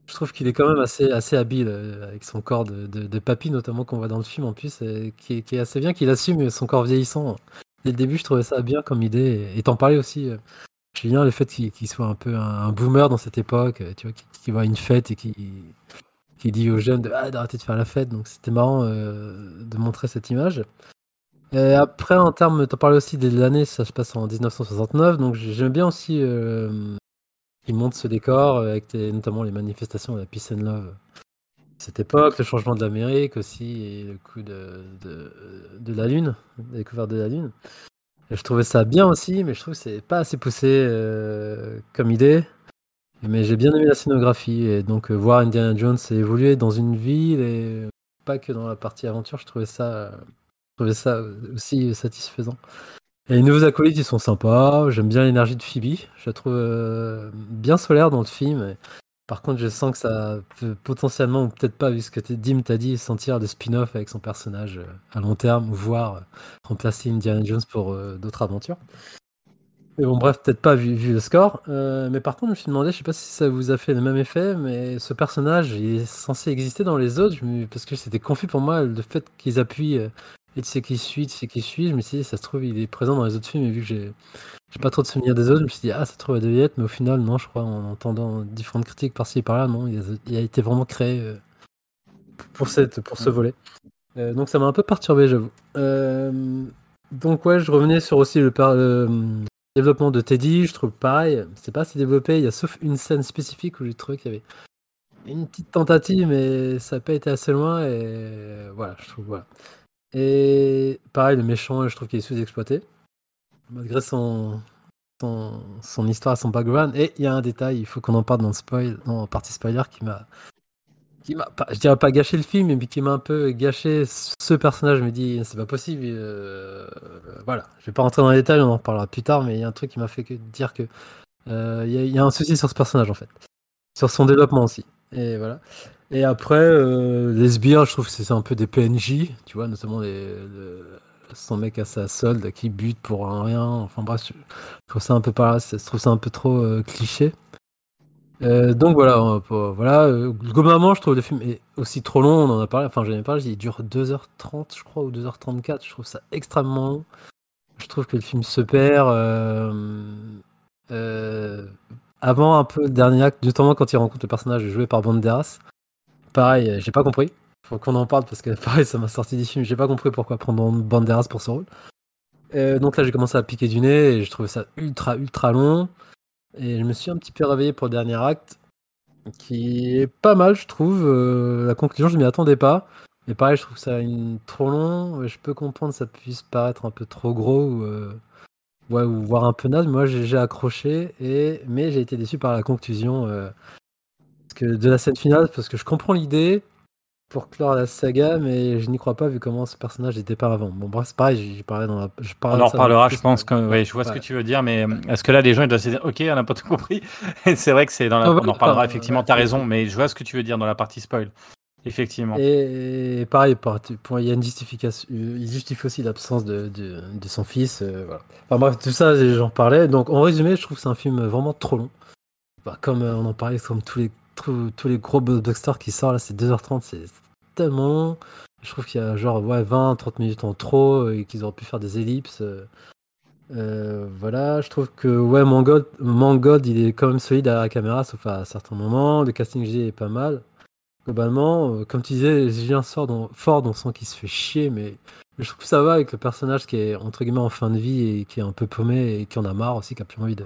S5: Je trouve qu'il est quand même assez, assez habile euh, avec son corps de, de, papy, notamment qu'on voit dans le film en plus, et qui, est, assez bien, qu'il assume son corps vieillissant. Dès le début, je trouvais ça bien comme idée. Et t'en parlais aussi, euh, Julien, le fait qu'il soit un peu un, boomer dans cette époque, euh, tu vois, qui, qui voit une fête et qui, qui dit aux jeunes de, ah, d'arrêter de faire la fête. Donc c'était marrant euh, de montrer cette image. Et après, en termes, t'en parlais aussi de l'année, ça se passe en 1969, donc j'aime bien aussi euh, qu'il montre ce décor, euh, avec notamment les manifestations de la Peace and Love cette époque, le changement de l'Amérique aussi, et le coup de, de, la Lune, la découverte de la Lune. Et je trouvais ça bien aussi, mais je trouve que c'est pas assez poussé euh, comme idée. Mais j'ai bien aimé la scénographie, et donc euh, voir Indiana Jones évoluer dans une ville, et pas que dans la partie aventure, je trouvais ça, ça aussi satisfaisant. Et les nouveaux acolytes, ils sont sympas, j'aime bien l'énergie de Phoebe, je la trouve euh, bien solaire dans le film. Par contre, je sens que ça peut potentiellement, ou peut-être pas, vu ce que Dim t'a dit, sentir de spin-off avec son personnage euh, à long terme, voire euh, remplacer Indiana Jones pour euh, d'autres aventures. Mais bon, bref, peut-être pas vu, vu le score. mais par contre, je me suis demandé, je sais pas si ça vous a fait le même effet, mais ce personnage il est censé exister dans les autres, parce que c'était confus pour moi le fait qu'ils appuient et tu sais qui suit, tu sais qui suit. Je me suis dit, ça se trouve, il est présent dans les autres films, et vu que j'ai j'ai pas trop de souvenirs des autres. Je me suis dit, ah, ça trouve à Deviette, mais au final, non, je crois, en entendant différentes critiques par-ci et par-là, non, il a, été vraiment créé euh, pour, cette, pour ce volet. Euh, donc ça m'a un peu perturbé, j'avoue. Euh, donc, ouais, je revenais sur aussi le, développement de Teddy. Je trouve pareil, c'est pas assez développé. Il y a sauf une scène spécifique où j'ai trouvé qu'il y avait une petite tentative, mais ça n'a pas été assez loin. Et voilà, je trouve, voilà. Et pareil, le méchant, je trouve qu'il est sous-exploité malgré son, son, histoire, son background. Et il y a un détail, il faut qu'on en parle dans le spoil, dans la partie spoiler, qui m'a, qui m'a, je dirais pas gâché le film, mais qui m'a un peu gâché ce personnage. Me dis, c'est pas possible. Euh, voilà, je vais pas rentrer dans les détails, on en parlera plus tard, mais il y a un truc qui m'a fait dire que euh, il y, a un souci sur ce personnage en fait, sur son développement aussi. Et voilà. Et après, euh, les sbires, je trouve que c'est un peu des PNJ, tu vois, notamment son mec à sa solde qui bute pour un rien. Enfin bref, je trouve ça un peu par je trouve ça un peu trop euh, cliché. Euh, donc voilà, voilà. Euh, globalement, je trouve le film est aussi trop long. On en a parlé. Enfin, j'en ai parlé. Il dure 2h30, je crois, ou 2h34. Je trouve ça extrêmement long. Je trouve que le film se perd. avant un peu le dernier acte, notamment quand il rencontre le personnage joué par Banderas. Pareil, j'ai pas compris. Faut qu'on en parle parce que pareil, ça m'a sorti du film. J'ai pas compris pourquoi prendre Banderas pour ce rôle. Euh, donc là, j'ai commencé à piquer du nez et je trouvais ça ultra, ultra long. Et je me suis un petit peu réveillé pour le dernier acte, qui est pas mal, je trouve. Euh, la conclusion, je m'y attendais pas. Mais pareil, je trouve ça une... trop long. Je peux comprendre que ça puisse paraître un peu trop gros ou, euh, ou voir un peu naze. Moi, j'ai accroché, et... mais j'ai été déçu par la conclusion que de la scène finale parce que je comprends l'idée pour clore la saga, mais je n'y crois pas vu comment ce personnage était pas avant. Bon, bref, c'est pareil, j'y parlais dans la. Je
S3: on en reparlera, je pense. Que, oui, je vois ce que tu veux dire, mais euh, est-ce que là, les gens ils doivent se dire, ok, on n'a pas tout compris? C'est vrai que c'est dans la. on en reparlera effectivement, tu as raison, mais je vois ce que tu veux dire dans la partie spoil. Effectivement.
S5: Et, pareil, pour, il y a une justification. Il justifie aussi l'absence de, de, son fils. Euh, voilà. Enfin bref, tout ça, j'en parlais. Donc en résumé, je trouve que c'est un film vraiment trop long. Bah, comme euh, on en parlait, comme tous les tous, les gros blockbusters qui sortent là, c'est 2h30, c'est tellement long. Je trouve qu'il y a genre ouais, 20-30 minutes en trop et qu'ils auraient pu faire des ellipses. Euh, voilà, je trouve que ouais, Mangod, Mangod, il est quand même solide à la caméra, sauf à certains moments. Le casting G est pas mal. Globalement, euh, comme tu disais, Julien sort dans, fort, on sent qu'il se fait chier, mais je trouve que ça va avec le personnage qui est entre guillemets en fin de vie et qui est un peu paumé et qui en a marre aussi, qui a plus envie de,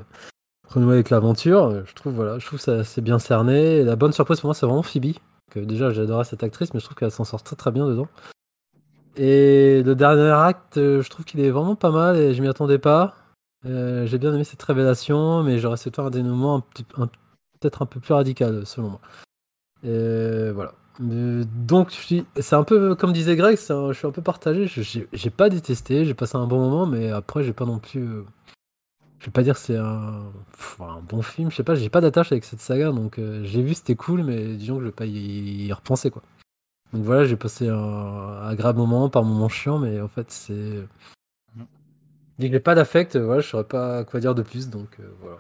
S5: renouer avec l'aventure. Euh, je trouve, voilà, je trouve ça c'est bien cerné. la bonne surprise pour moi, c'est vraiment Phoebe. Que déjà, j'adorais cette actrice, mais je trouve qu'elle s'en sort très très bien dedans. Et le dernier acte, euh, je trouve qu'il est vraiment pas mal et je m'y attendais pas. Euh, j'ai bien aimé cette révélation, mais j'aurais souhaité un dénouement peut-être un peu plus radical, selon moi. Et voilà. donc, c'est un peu comme disait Greg, je suis un peu partagé. J'ai pas détesté, j'ai passé un bon moment, mais après, j'ai pas non plus je vais pas dire que c'est un, bon film, je sais pas, j'ai pas d'attache avec cette saga, donc euh, j'ai vu, c'était cool, mais disons que je vais pas y, repenser, quoi. Donc voilà, j'ai passé un agréable moment, par moment chiant, mais en fait, c'est. Dès que j'ai pas d'affect, voilà, je saurais pas quoi dire de plus, donc euh, voilà.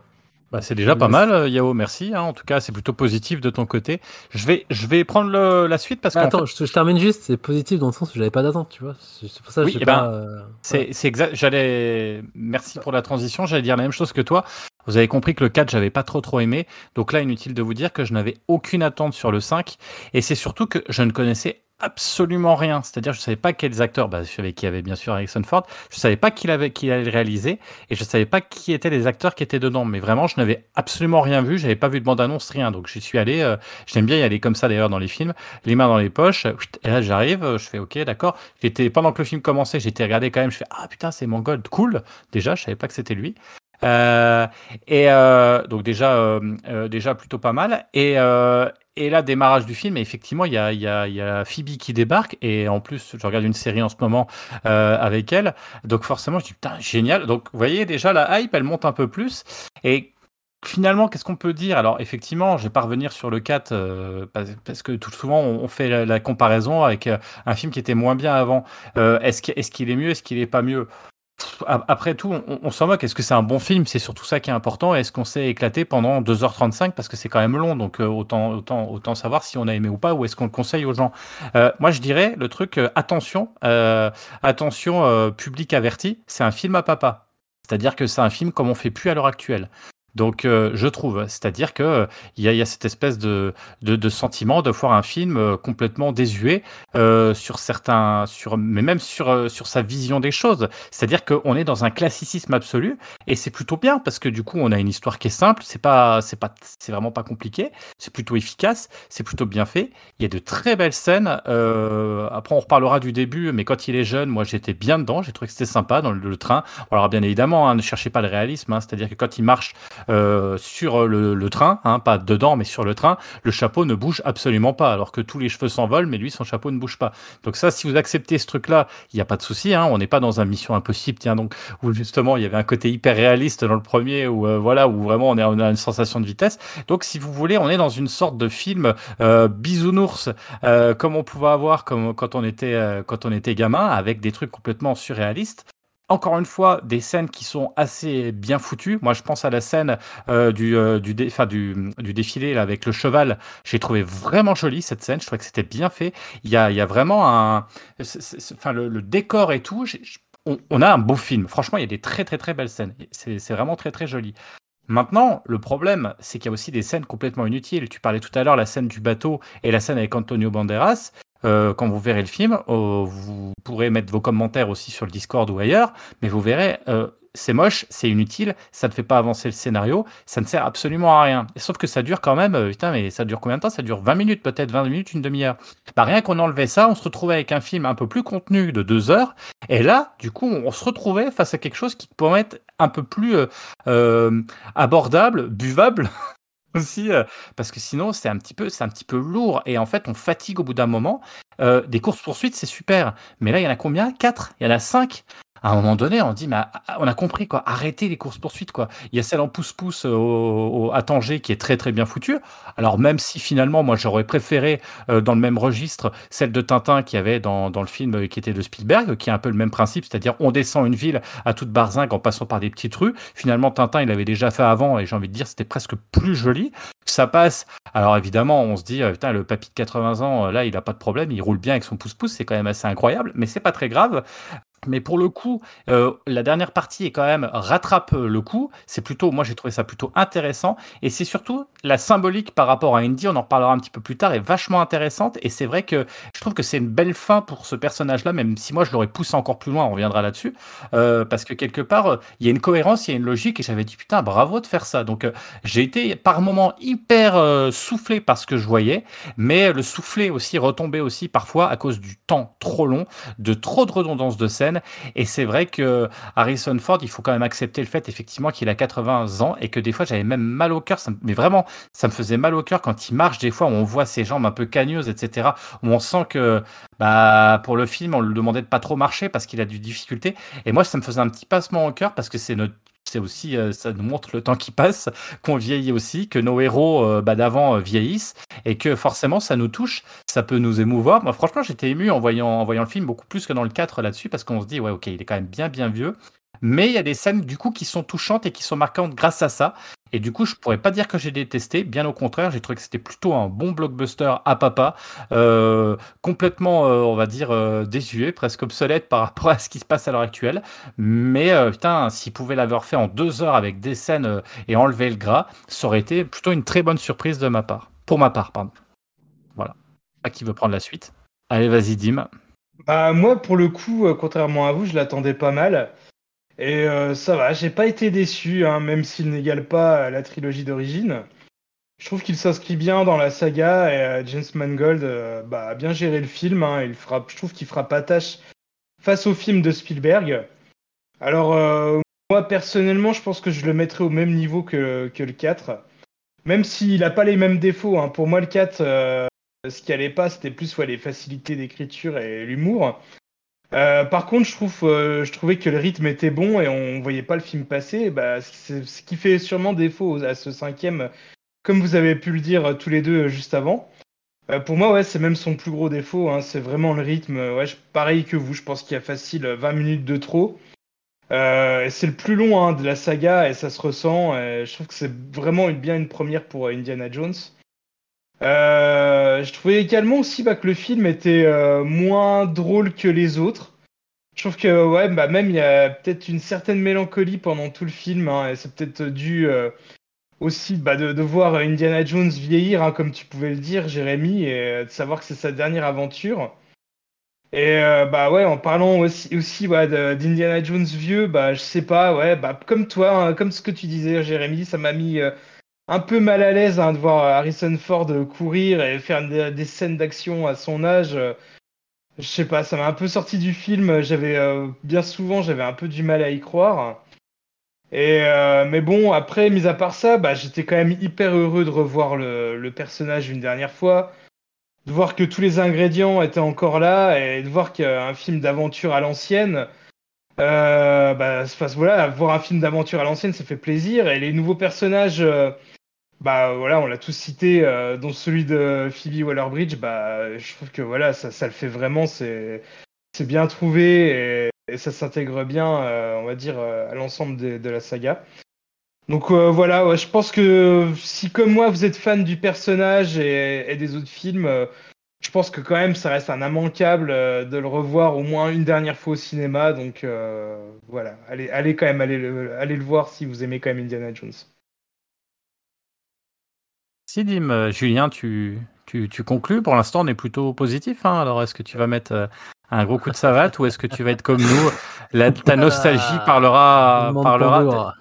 S3: Bah, c'est déjà pas mal, euh, Yao, merci. Hein. En tout cas, c'est plutôt positif de ton côté. Je vais, je vais prendre la suite parce que.
S5: Attends, je, termine juste. C'est positif dans le sens où j'avais pas d'attente, tu vois. C'est pour ça que
S3: oui, eh ben, euh, c'est exact. J'allais. Merci pour la transition. J'allais dire la même chose que toi. Vous avez compris que le 4, j'avais pas trop trop aimé. Donc là, inutile de vous dire que je n'avais aucune attente sur le 5. Et c'est surtout que je ne connaissais absolument rien. C'est-à-dire, je savais pas quels acteurs, bah, je savais qu'il y avait bien sûr Harrison Ford, je savais pas qu'il avait, qu'il allait le réaliser, et je savais pas qui étaient les acteurs qui étaient dedans. Mais vraiment, je n'avais absolument rien vu, j'avais pas vu de bande-annonce, rien. Donc, j'y suis allé, euh, j'aime bien y aller comme ça d'ailleurs dans les films, les mains dans les poches, et là, j'arrive, je fais ok, d'accord. J'étais, pendant que le film commençait, j'étais regardé quand même, je fais ah putain, c'est mon gold, cool. Déjà, je savais pas que c'était lui. Euh, et euh, donc déjà, euh, déjà plutôt pas mal. Et, et là, démarrage du film, et effectivement, il y a, y, a, y a, Phoebe qui débarque, et en plus, je regarde une série en ce moment avec elle, donc forcément, je dis putain, génial. Donc, vous voyez, déjà, la hype, elle monte un peu plus. Et finalement, qu'est-ce qu'on peut dire? Alors, effectivement, je vais pas revenir sur le 4, parce, que tout souvent, on, fait la, comparaison avec un film qui était moins bien avant. est-ce qu'il est, est mieux? Est-ce qu'il est pas mieux? Après tout, on, s'en moque. Est-ce que c'est un bon film? C'est surtout ça qui est important. Est-ce qu'on s'est éclaté pendant 2h35 Parce que c'est quand même long, donc euh, autant, autant, autant savoir si on a aimé ou pas, ou est-ce qu'on le conseille aux gens euh, Moi, je dirais le truc, euh, attention, attention, public averti, c'est un film à papa. C'est-à-dire que c'est un film comme on fait plus à l'heure actuelle. Donc, euh, je trouve, c'est-à-dire que euh, il y, a cette espèce de, de, sentiment de voir un film euh, complètement désuet sur certains, sur, mais même sur, sur sa vision des choses. C'est-à-dire qu'on est dans un classicisme absolu et c'est plutôt bien parce que du coup, on a une histoire qui est simple, c'est pas, c'est pas, c'est vraiment pas compliqué, c'est plutôt efficace, c'est plutôt bien fait. Il y a de très belles scènes. après, on reparlera du début, mais quand il est jeune, moi, j'étais bien dedans. J'ai trouvé que c'était sympa dans le, train. Alors, bien évidemment, hein, ne cherchez pas le réalisme, hein, c'est-à-dire que quand il marche euh, sur le, train, hein, pas dedans, mais sur le train, le chapeau ne bouge absolument pas, alors que tous les cheveux s'envolent, mais lui, son chapeau ne bouge pas. Donc ça, si vous acceptez ce truc-là, il n'y a pas de souci, hein, on n'est pas dans un Mission Impossible, tiens, donc, où justement, il y avait un côté hyper réaliste dans le premier, où, euh, voilà, où vraiment on, est, on a une sensation de vitesse. Donc, si vous voulez, on est dans une sorte de film euh, bisounours, euh, comme on pouvait avoir comme, quand, on était, quand on était gamin, avec des trucs complètement surréalistes encore une fois, des scènes qui sont assez bien foutues. Moi, je pense à la scène euh, du, euh, du, du, défilé là, avec le cheval. J'ai trouvé vraiment jolie cette scène. Je trouvais que c'était bien fait. Il y a, il y a vraiment un. Enfin, le, décor et tout. On, a un beau film. Franchement, il y a des très, très, très belles scènes. C'est vraiment très, très joli. Maintenant, le problème, c'est qu'il y a aussi des scènes complètement inutiles. Tu parlais tout à l'heure la scène du bateau et la scène avec Antonio Banderas. Euh, quand vous verrez le film, euh, vous pourrez mettre vos commentaires aussi sur le Discord ou ailleurs, mais vous verrez, euh, c'est moche, c'est inutile, ça ne fait pas avancer le scénario, ça ne sert absolument à rien. Sauf que ça dure quand même, putain, mais ça dure combien de temps? Ça dure 20 minutes, peut-être 20 minutes, une demi-heure. Bah, rien qu'on enlevait ça, on se retrouvait avec un film un peu plus contenu de deux heures, et là, du coup, on se retrouvait face à quelque chose qui pourrait être un peu plus abordable, buvable, aussi, euh, parce que sinon c'est un petit peu, c'est un petit peu lourd. Et en fait on fatigue au bout d'un moment. Euh, des courses poursuites c'est super, mais là il y en a combien? Quatre. Il y en a cinq à un moment donné, on dit, mais on a compris quoi, arrêtez les courses poursuites quoi. Il y a celle en pouce-pouce euh, à Tanger qui est très très bien foutue. Alors même si finalement, moi j'aurais préféré euh, dans le même registre celle de Tintin qui avait dans, le film euh, qui était de Spielberg, qui est un peu le même principe, c'est-à-dire on descend une ville à toute barzingue en passant par des petites rues. Finalement, Tintin il avait déjà fait avant et j'ai envie de dire c'était presque plus joli. Ça passe. Alors évidemment, on se dit, putain, le papy de 80 ans, là, il a pas de problème, il roule bien avec son pouce-pouce, c'est quand même assez incroyable, mais c'est pas très grave. Mais pour le coup, euh, la dernière partie est quand même rattrape le coup. C'est plutôt, moi j'ai trouvé ça plutôt intéressant. Et c'est surtout la symbolique par rapport à Indy, on en reparlera un petit peu plus tard, est vachement intéressante. Et c'est vrai que je trouve que c'est une belle fin pour ce personnage-là, même si moi je l'aurais poussé encore plus loin, on reviendra là-dessus. Euh, parce que quelque part, il y a une cohérence, il y a une logique. Et j'avais dit putain, bravo de faire ça. Donc euh, j'ai été par moments hyper soufflé par ce que je voyais, mais le soufflé aussi retombé aussi parfois à cause du temps trop long, de trop de redondance de scène et c'est vrai que Harrison Ford, il faut quand même accepter le fait effectivement qu'il a 80 ans et que des fois j'avais même mal au cœur. Mais vraiment, ça me faisait mal au cœur quand il marche. Des fois, on voit ses jambes un peu cagneuses, etc. Où on sent que bah, pour le film, on lui demandait de pas trop marcher parce qu'il a du difficulté. Et moi, ça me faisait un petit passement au cœur parce que c'est notre c'est aussi, euh, ça nous montre le temps qui passe, qu'on vieillit aussi, que nos héros euh, bah, d'avant euh, vieillissent et que forcément ça nous touche, ça peut nous émouvoir. Moi, franchement, j'étais ému en voyant, en voyant le film beaucoup plus que dans le 4 là-dessus parce qu'on se dit, ouais, ok, il est quand même bien, bien vieux. Mais il y a des scènes du coup qui sont touchantes et qui sont marquantes grâce à ça. Et du coup, je pourrais pas dire que j'ai détesté. Bien au contraire, j'ai trouvé que c'était plutôt un bon blockbuster à papa, euh, complètement, euh, on va dire, euh, désuet, presque obsolète par rapport à ce qui se passe à l'heure actuelle. Mais putain, s'il pouvait l'avoir fait en deux heures avec des scènes et enlever le gras, ça aurait été plutôt une très bonne surprise de ma part. Pour ma part, pardon. Voilà. À qui veut prendre la suite? Allez, vas-y, Dim.
S2: Bah, moi, pour le coup, contrairement à vous, je l'attendais pas mal. Et euh, ça va, j'ai pas été déçu, hein, même s'il n'égale pas euh, la trilogie d'origine. Je trouve qu'il s'inscrit bien dans la saga et euh, James Mangold bah, a bien géré le film. hein. il fera, je trouve qu'il fera pas tâche face au film de Spielberg. Alors, moi, personnellement, je pense que je le mettrais au même niveau que, que le 4. Même s'il n'a pas les mêmes défauts. hein. Pour moi, le 4, euh, ce qui allait pas, c'était plus les facilités d'écriture et l'humour. Euh, par contre, euh, je trouvais que le rythme était bon et on voyait pas le film passer. Bah, ce qui fait sûrement défaut à ce cinquième, comme vous avez pu le dire euh, tous les deux juste avant. Pour moi, ouais, c'est même son plus gros défaut. hein, c'est vraiment le rythme. Ouais, je- pareil que vous, je pense qu'il y a facile euh, 20 minutes de trop. C'est le plus long hein, de la saga et ça se ressent. je trouve que c'est vraiment bien une première pour Indiana Jones. Euh, je trouvais également aussi bah, que le film était euh, moins drôle que les autres. Je trouve que ouais, bah, même il y a peut-être une certaine mélancolie pendant tout le film. hein, c'est peut-être dû euh, aussi bah, de, voir Indiana Jones vieillir, hein, comme tu pouvais le dire, Jérémy, et de savoir que c'est sa dernière aventure. Et bah ouais, en parlant aussi, aussi ouais, d'Indiana Jones vieux, bah je sais pas, ouais, bah comme toi, hein, comme ce que tu disais, Jérémy, ça m'a mis un peu mal à l'aise hein, de voir Harrison Ford euh, courir et faire des, des scènes d'action à son âge. Euh, Je sais pas, ça m'a un peu sorti du film. J'avais euh, bien souvent, j'avais un peu du mal à y croire. Et euh, mais bon, après, mis à part ça, bah j'étais quand même hyper heureux de revoir le, le personnage une dernière fois de voir que tous les ingrédients étaient encore là et de voir qu'un film d'aventure à l'ancienne, euh, bah, voilà, voir un film d'aventure à l'ancienne, ça fait plaisir. Et les nouveaux personnages, euh, bah voilà, on l'a tous cité, euh, dont celui de Phoebe Waller-Bridge, bah je trouve que voilà, ça, ça le fait vraiment, c'est c'est bien trouvé et, ça s'intègre bien, euh, on va dire, à l'ensemble de, la saga. Donc voilà, je pense que si comme moi vous êtes fan du personnage et, des autres films, je pense que quand même ça reste un immanquable euh, de le revoir au moins une dernière fois au cinéma. Donc euh, voilà, allez, allez quand même allez le, allez le voir si vous aimez quand même Indiana Jones.
S3: Si, Dim, euh, Julien, tu, tu, tu conclus. Pour l'instant, on est plutôt positif. hein. Alors, est-ce que tu vas mettre un gros coup de savate ou est-ce que tu vas être comme nous? La- Ta nostalgie parlera. Parlera.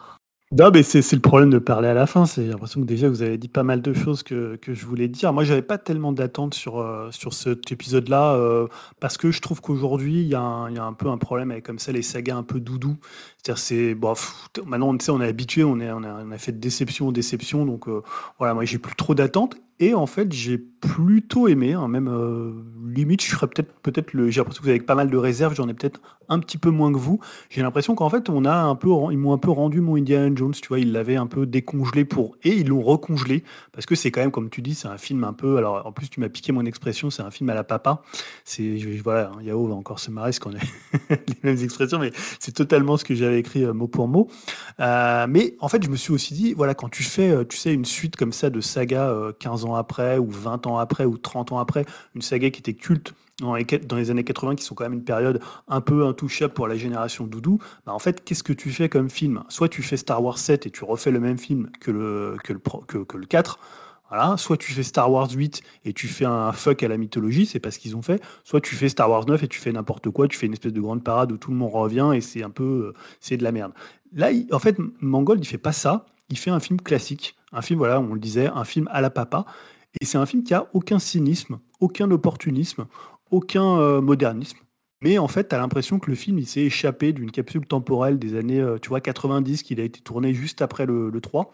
S4: Non, mais c'est c'est le problème de parler à la fin. C'est l'impression que déjà vous avez dit pas mal de choses que, que je voulais dire. Moi, j'avais pas tellement d'attentes sur, euh, sur cet épisode-là euh, parce que je trouve qu'aujourd'hui, il y, a un- il y a un peu un problème avec comme ça les sagas un peu doudou. C'est-à-dire, c'est bon, pff, t- maintenant, on, on est habitué, on, est, on, a, fait de déception en déception. Donc euh, voilà, moi, j'ai plus trop d'attentes. Et en fait, j'ai plutôt aimé, hein, même euh, limite, je serais peut-être, peut-être le, j'ai l'impression que vous avez pas mal de réserves, j'en ai peut-être un petit peu moins que vous. J'ai l'impression qu'en fait, on a un peu, ils m'ont un peu rendu mon Indiana Jones, tu vois, ils l'avaient un peu décongelé pour, et ils l'ont recongelé, parce que c'est quand même, comme tu dis, c'est un film un peu, alors en plus, tu m'as piqué mon expression, c'est un film à la papa. C'est, voilà, hein, Yao va encore se marrer, parce qu'on a les mêmes expressions, mais c'est totalement ce que j'avais écrit euh, mot pour mot. Euh, mais en fait, je me suis aussi dit, voilà, quand tu fais, euh, tu sais, une suite comme ça de saga euh, 15 ans après, ou 20 ans après, ou 30 ans après, une saga qui était culte dans les, dans les années 80, qui sont quand même une période un peu intouchable pour la génération doudou, bah en fait, qu'est-ce que tu fais comme film? Soit tu fais Star Wars 7 et tu refais le même film que le, que le, que, que le 4, voilà. soit tu fais Star Wars 8 et tu fais un fuck à la mythologie, c'est pas ce qu'ils ont fait, soit tu fais Star Wars 9 et tu fais n'importe quoi, tu fais une espèce de grande parade où tout le monde revient et c'est un peu, euh, c'est de la merde. Là, en fait, Mangold, il fait pas ça, il fait un film classique, un film, voilà, on le disait, un film à la papa, et c'est un film qui a aucun cynisme, aucun opportunisme, aucun euh, modernisme. Mais en fait, tu as l'impression que le film il s'est échappé d'une capsule temporelle des années euh, tu vois, 90, qu'il a été tourné juste après le, le 3.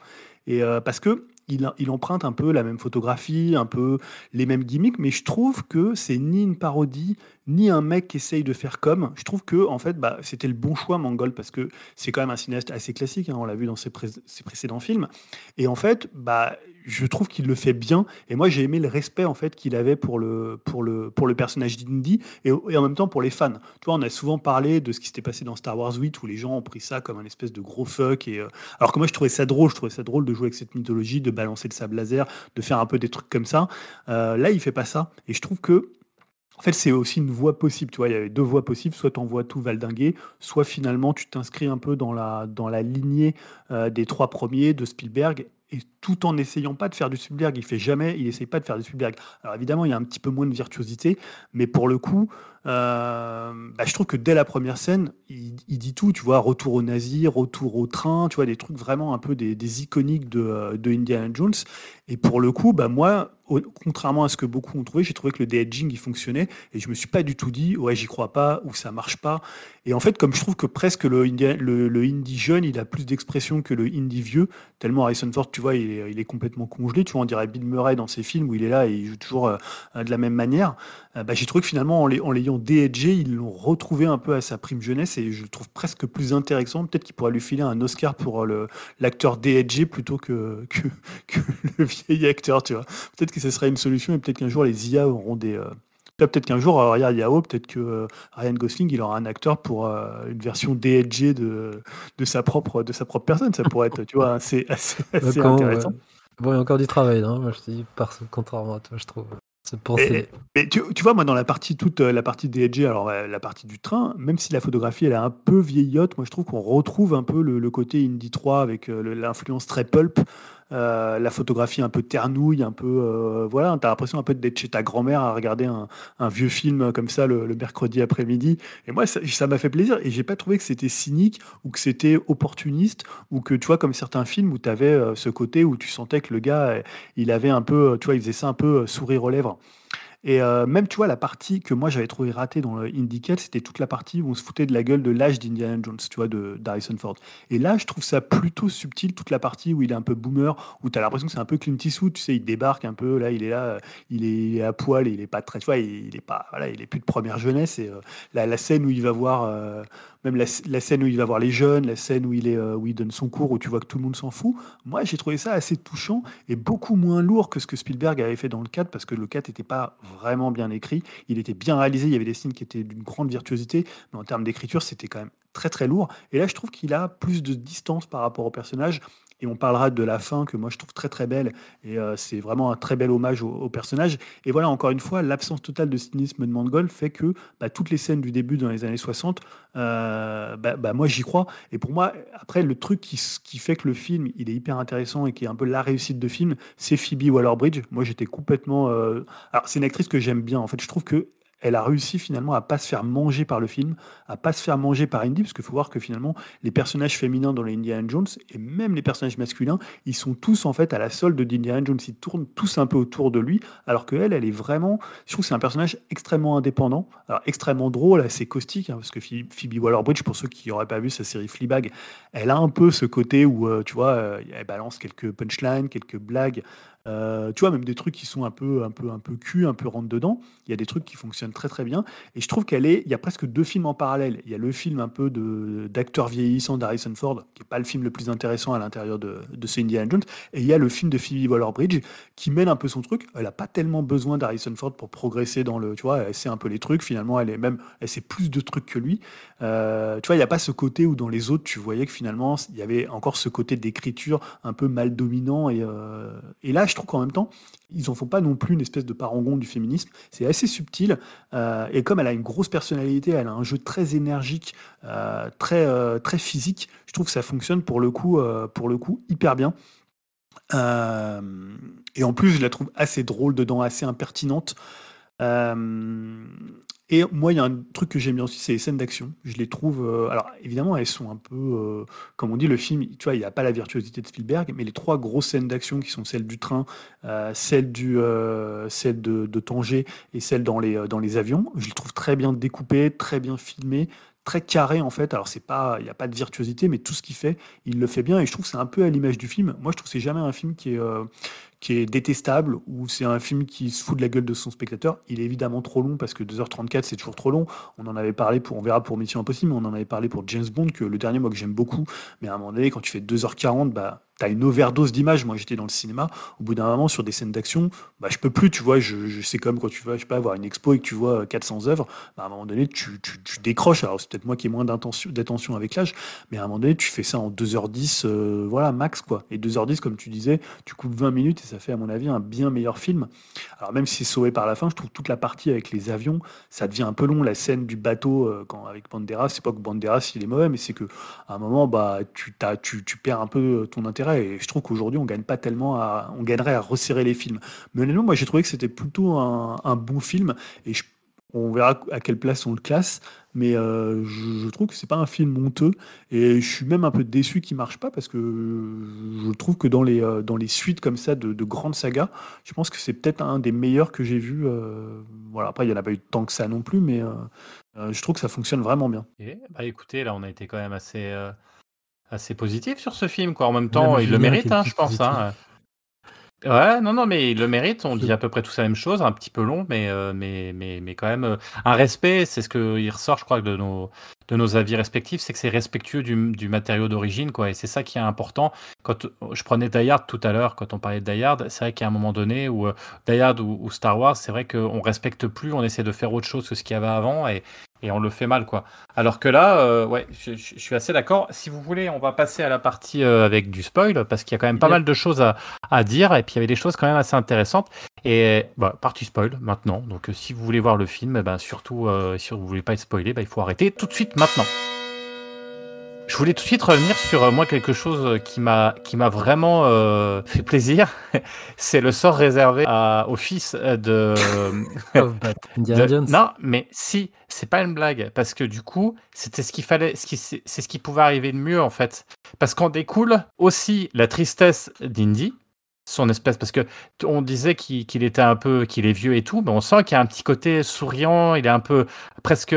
S4: Et, parce que il, emprunte un peu la même photographie, un peu les mêmes gimmicks, mais je trouve que c'est ni une parodie, ni un mec qui essaye de faire comme. Je trouve que en fait, bah, c'était le bon choix, Mangold, parce que c'est quand même un cinéaste assez classique, hein, on l'a vu dans ses précédents films. Et en fait, bah, je trouve qu'il le fait bien. Et moi, j'ai aimé le respect en fait qu'il avait pour le, pour le, pour le personnage d'Indy et, en même temps pour les fans. Tu on a souvent parlé de ce qui s'était passé dans Star Wars 8 où les gens ont pris ça comme un espèce de gros fuck. Et, euh, alors que moi, je trouvais ça drôle. Je trouvais ça drôle de jouer avec cette mythologie, de balancer le sable laser, de faire un peu des trucs comme ça. Euh, là, il fait pas ça. Et je trouve que en fait, c'est aussi une voie possible. Tu vois, il y avait deux voies possibles. Soit tu envoies tout valdinguer, soit finalement tu t'inscris un peu dans la, dans la lignée euh, des trois premiers de Spielberg et tout en n'essayant pas de faire du Spielberg. Il fait jamais, il essaye pas de faire du Spielberg. Alors évidemment, il y a un petit peu moins de virtuosité, mais pour le coup, euh, bah, je trouve que dès la première scène, il, dit tout, tu vois, retour au nazi, retour au train, tu vois, des trucs vraiment un peu des, iconiques de, euh, de Indiana Jones. Et pour le coup, bah moi, contrairement à ce que beaucoup ont trouvé, j'ai trouvé que le de-edging il fonctionnait et je me suis pas du tout dit ouais j'y crois pas ou ça marche pas. Et en fait, comme je trouve que presque le, le, indie jeune, il a plus d'expression que le indie vieux, tellement Harrison Ford, tu vois, il est, complètement congelé. Tu vois, on dirait Bill Murray dans ses films où il est là et il joue toujours euh, de la même manière. Bah, j'ai trouvé que finalement, en l'ayant de-edgé, ils l'ont retrouvé un peu à sa prime jeunesse et je le trouve presque plus intéressant. Peut-être qu'il pourrait lui filer un Oscar pour euh, l'acteur de-edgé plutôt que, que, que, le vieil acteur, tu vois. Peut-être que ce serait une solution et peut-être qu'un jour les IA auront des Peut-être qu'un jour, euh, regarde Yao, peut-être que euh, Ryan Gosling, il aura un acteur pour euh, une version DLG de, de, sa propre, de sa propre personne. Ça pourrait être, tu vois, assez, assez, intéressant.
S5: Bon, il y a encore du travail, Moi, je te dis, contrairement à toi, je trouve.
S4: Mais tu, tu, vois, moi, dans la partie toute la partie DLG, alors la partie du train, même si la photographie elle est un peu vieillotte, moi je trouve qu'on retrouve un peu le, le côté Indie 3 avec l'influence très pulp. Euh, la photographie un peu ternouille, un peu euh, voilà, t'as l'impression un peu d'être chez ta grand-mère à regarder un, vieux film comme ça le, mercredi après-midi. Et moi, ça m'a fait plaisir et j'ai pas trouvé que c'était cynique ou que c'était opportuniste ou que tu vois comme certains films où tu avais euh, ce côté où tu sentais que le gars, il avait un peu, tu vois, il faisait ça un peu sourire aux lèvres. Et euh, même, tu vois, la partie que moi j'avais trouvé ratée dans le c'était toute la partie où on se foutait de la gueule de l'âge d'Indiana Jones, tu vois, de d'Harrison Ford. Et là, je trouve ça plutôt subtil, toute la partie où il est un peu boomer, où tu as l'impression que c'est un peu Clint Eastwood, tu sais, il débarque un peu, là, il est là, il est, à poil, il est pas très, tu vois, il, est pas, voilà, il est plus de première jeunesse. Et euh, la, scène où il va voir euh, même la, scène où il va voir les jeunes, la scène où il, euh, où il donne son cours, où tu vois que tout le monde s'en fout, moi j'ai trouvé ça assez touchant et beaucoup moins lourd que ce que Spielberg avait fait dans le 4, parce que le 4 n'était pas vraiment bien écrit, il était bien réalisé, il y avait des scènes qui étaient d'une grande virtuosité, mais en termes d'écriture c'était quand même très très lourd. Et là je trouve qu'il a plus de distance par rapport au personnage et on parlera de la fin que moi je trouve très très belle et euh, c'est vraiment un très bel hommage au, personnage. Et voilà, encore une fois, l'absence totale de cynisme de Mangold fait que bah, toutes les scènes du début dans les années 60, euh, bah, bah, moi j'y crois. Et pour moi, après, le truc qui, fait que le film il est hyper intéressant et qui est un peu la réussite de film, c'est Phoebe Waller-Bridge. Moi j'étais complètement. Euh, alors c'est une actrice que j'aime bien. En fait, je trouve que elle a réussi finalement à pas se faire manger par le film, à pas se faire manger par Indy, parce qu'il faut voir que finalement les personnages féminins dans les Indiana Jones et même les personnages masculins, ils sont tous en fait à la solde d'Indiana Jones, ils tournent tous un peu autour de lui, alors que elle, est vraiment, je trouve c'est un personnage extrêmement indépendant, alors extrêmement drôle, assez caustique, hein, parce que Phoebe Waller-Bridge, pour ceux qui n'auraient pas vu sa série Fleabag, elle a un peu ce côté où euh, tu vois, euh, elle balance quelques punchlines, quelques blagues euh, tu vois, même des trucs qui sont un peu, un peu, un peu cul, un peu rentre dedans. Il y a des trucs qui fonctionnent très très bien. Et je trouve qu'elle est, il y a presque deux films en parallèle. Il y a le film un peu de d'acteur vieillissant d'Harrison Ford, qui est pas le film le plus intéressant à l'intérieur de, de ce Indiana Jones. Et il y a le film de Phoebe Waller-Bridge qui mène un peu son truc. Elle a pas tellement besoin d'Harrison Ford pour progresser dans le, tu vois, elle sait un peu les trucs. Finalement, elle est même, elle sait plus de trucs que lui. Euh, tu vois, il n'y a pas ce côté où dans les autres, tu voyais que finalement, il y avait encore ce côté d'écriture un peu mal dominant. Et, euh, et là, je trouve qu'en même temps, ils en font pas non plus une espèce de parangon du féminisme. C'est assez subtil. Euh, et comme elle a une grosse personnalité, elle a un jeu très énergique, euh, très, euh, très physique, je trouve que ça fonctionne pour le coup, pour le coup hyper bien. et en plus, je la trouve assez drôle dedans, assez impertinente. Et moi, il y a un truc que j'aime bien aussi, c'est les scènes d'action. Je les trouve. Euh, alors, évidemment, elles sont un peu. Euh, comme on dit, le film, tu vois, il n'y a pas la virtuosité de Spielberg, mais les trois grosses scènes d'action qui sont celles du train, euh, celle, du, celle de, de, Tanger et celle dans les, dans les avions, je les trouve très bien découpées, très bien filmées, très carré en fait. Alors c'est pas, il n'y a pas de virtuosité, mais tout ce qu'il fait, il le fait bien. Et je trouve que c'est un peu à l'image du film. Moi, je trouve que c'est jamais un film qui est, qui est détestable, ou c'est un film qui se fout de la gueule de son spectateur. Il est évidemment trop long parce que 2h34 c'est toujours trop long. On en avait parlé pour, on verra pour Mission Impossible, mais on en avait parlé pour James Bond, que le dernier moi que j'aime beaucoup, mais à un moment donné quand tu fais 2h40, bah t'as une overdose d'images. Moi, j'étais dans le cinéma. Au bout d'un moment, sur des scènes d'action, bah, je peux plus. Tu vois, je, sais comme quand tu vas, je sais pas, avoir une expo et que tu vois 400 œuvres. Bah, à un moment donné, tu, décroches. Alors, c'est peut-être moi qui ai moins d'attention avec l'âge, mais à un moment donné, tu fais ça en 2h10, euh, voilà, max, quoi. Et 2h10, comme tu disais, tu coupes 20 minutes et ça fait, à mon avis, un bien meilleur film. Alors, même si c'est sauvé par la fin, je trouve toute la partie avec les avions, ça devient un peu long. La scène du bateau euh, quand, avec Banderas, c'est pas que Banderas il est mauvais, mais c'est que à un moment, bah, tu perds un peu ton intérêt. Et je trouve qu'aujourd'hui, on gagne pas tellement on gagnerait à resserrer les films. Mais honnêtement, moi, j'ai trouvé que c'était plutôt un, bon film. Et on verra à quelle place on le classe. Mais euh, je, trouve que c'est pas un film honteux. Et je suis même un peu déçu qu'il marche pas parce que je trouve que dans les, euh, dans les suites comme ça de, de grandes sagas, je pense que c'est peut-être un des meilleurs que j'ai vu. euh, voilà, après, il n'y en a pas eu tant que ça non plus, mais je trouve que ça fonctionne vraiment bien.
S3: Et, bah écoutez, là on a été quand même assez, assez positif sur ce film. Quoi. En même
S5: Même
S3: temps, il le mérite, hein, je pense. hein. Ouais, non, non, mais il le mérite. On dit à peu près tous la même chose, un petit peu long, mais, euh, mais, mais, mais quand même euh, un respect. C'est ce qu'il ressort, je crois, de nos, de nos avis respectifs, c'est que c'est respectueux du, du matériau d'origine, quoi. Et c'est ça qui est important. Quand je prenais Die Hard tout à l'heure, quand on parlait de Die Hard, c'est vrai qu'à un moment donné, où euh, Die Hard ou, ou Star Wars, c'est vrai qu'on respecte plus, on essaie de faire autre chose que ce qu'il y avait avant, et, et on le fait mal, quoi. Alors que là, euh, ouais, je, je- je suis assez d'accord. Si vous voulez, on va passer à la partie euh, avec du spoil, parce qu'il y a quand même pas mal de choses à, à dire, et puis il y avait des choses quand même assez intéressantes. Et bah, partie spoil maintenant. Donc euh, si vous voulez voir le film, eh ben, surtout si vous voulez pas être spoilé, bah, il faut arrêter tout de suite maintenant. Je voulais tout de suite revenir sur euh, moi quelque chose euh, qui m'a qui m'a vraiment euh, fait plaisir. C'est le sort réservé à, au fils de,
S5: Of Bat. Indiana
S3: de-. Non, mais si, c'est pas une blague, parce que du coup, c'était ce qu'il fallait, ce qui, c'est ce qui pouvait arriver de mieux en fait, parce qu'en découle aussi la tristesse d'Indy, son espèce, parce que on disait qu'il était un peu, qu'il est vieux et tout, mais on sent qu'il y a un petit côté souriant, il est un peu presque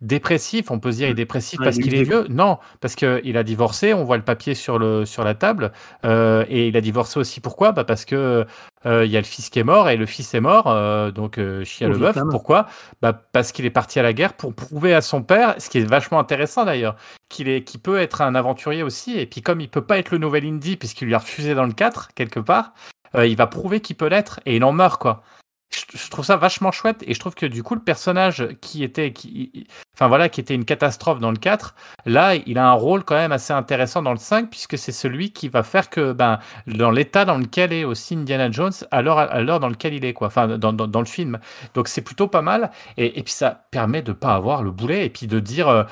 S3: dépressif, on peut se dire il est dépressif
S4: Ouais,
S3: parce
S4: il
S3: qu'il est vieux, non, parce qu'il a divorcé, on voit le papier sur, le, sur la table, euh, et il a divorcé aussi. Pourquoi? Bah Parce que euh, il y a le fils qui est mort, et le fils est mort, euh, donc euh, Chia
S4: Au
S3: le
S4: Vietnam.
S3: pourquoi? Bah Parce qu'il est parti à la guerre pour prouver à son père, ce qui est vachement intéressant d'ailleurs, qu'il est, qu'il peut être un aventurier aussi, et puis comme il peut pas être le nouvel Indy, puisqu'il lui a refusé dans le 4, quelque part, euh, il va prouver qu'il peut l'être, et il en meurt, quoi. Je, je trouve ça vachement chouette, et je trouve que du coup, le personnage qui était, qui, enfin voilà, qui était une catastrophe dans le 4, là, il a un rôle quand même assez intéressant dans le 5, puisque c'est celui qui va faire que, ben, dans l'état dans lequel est aussi Indiana Jones, à l'heure, dans lequel il est, quoi, enfin, dans, dans, le film. Donc c'est plutôt pas mal, et, et puis ça permet de pas avoir le boulet, et puis de dire, euh,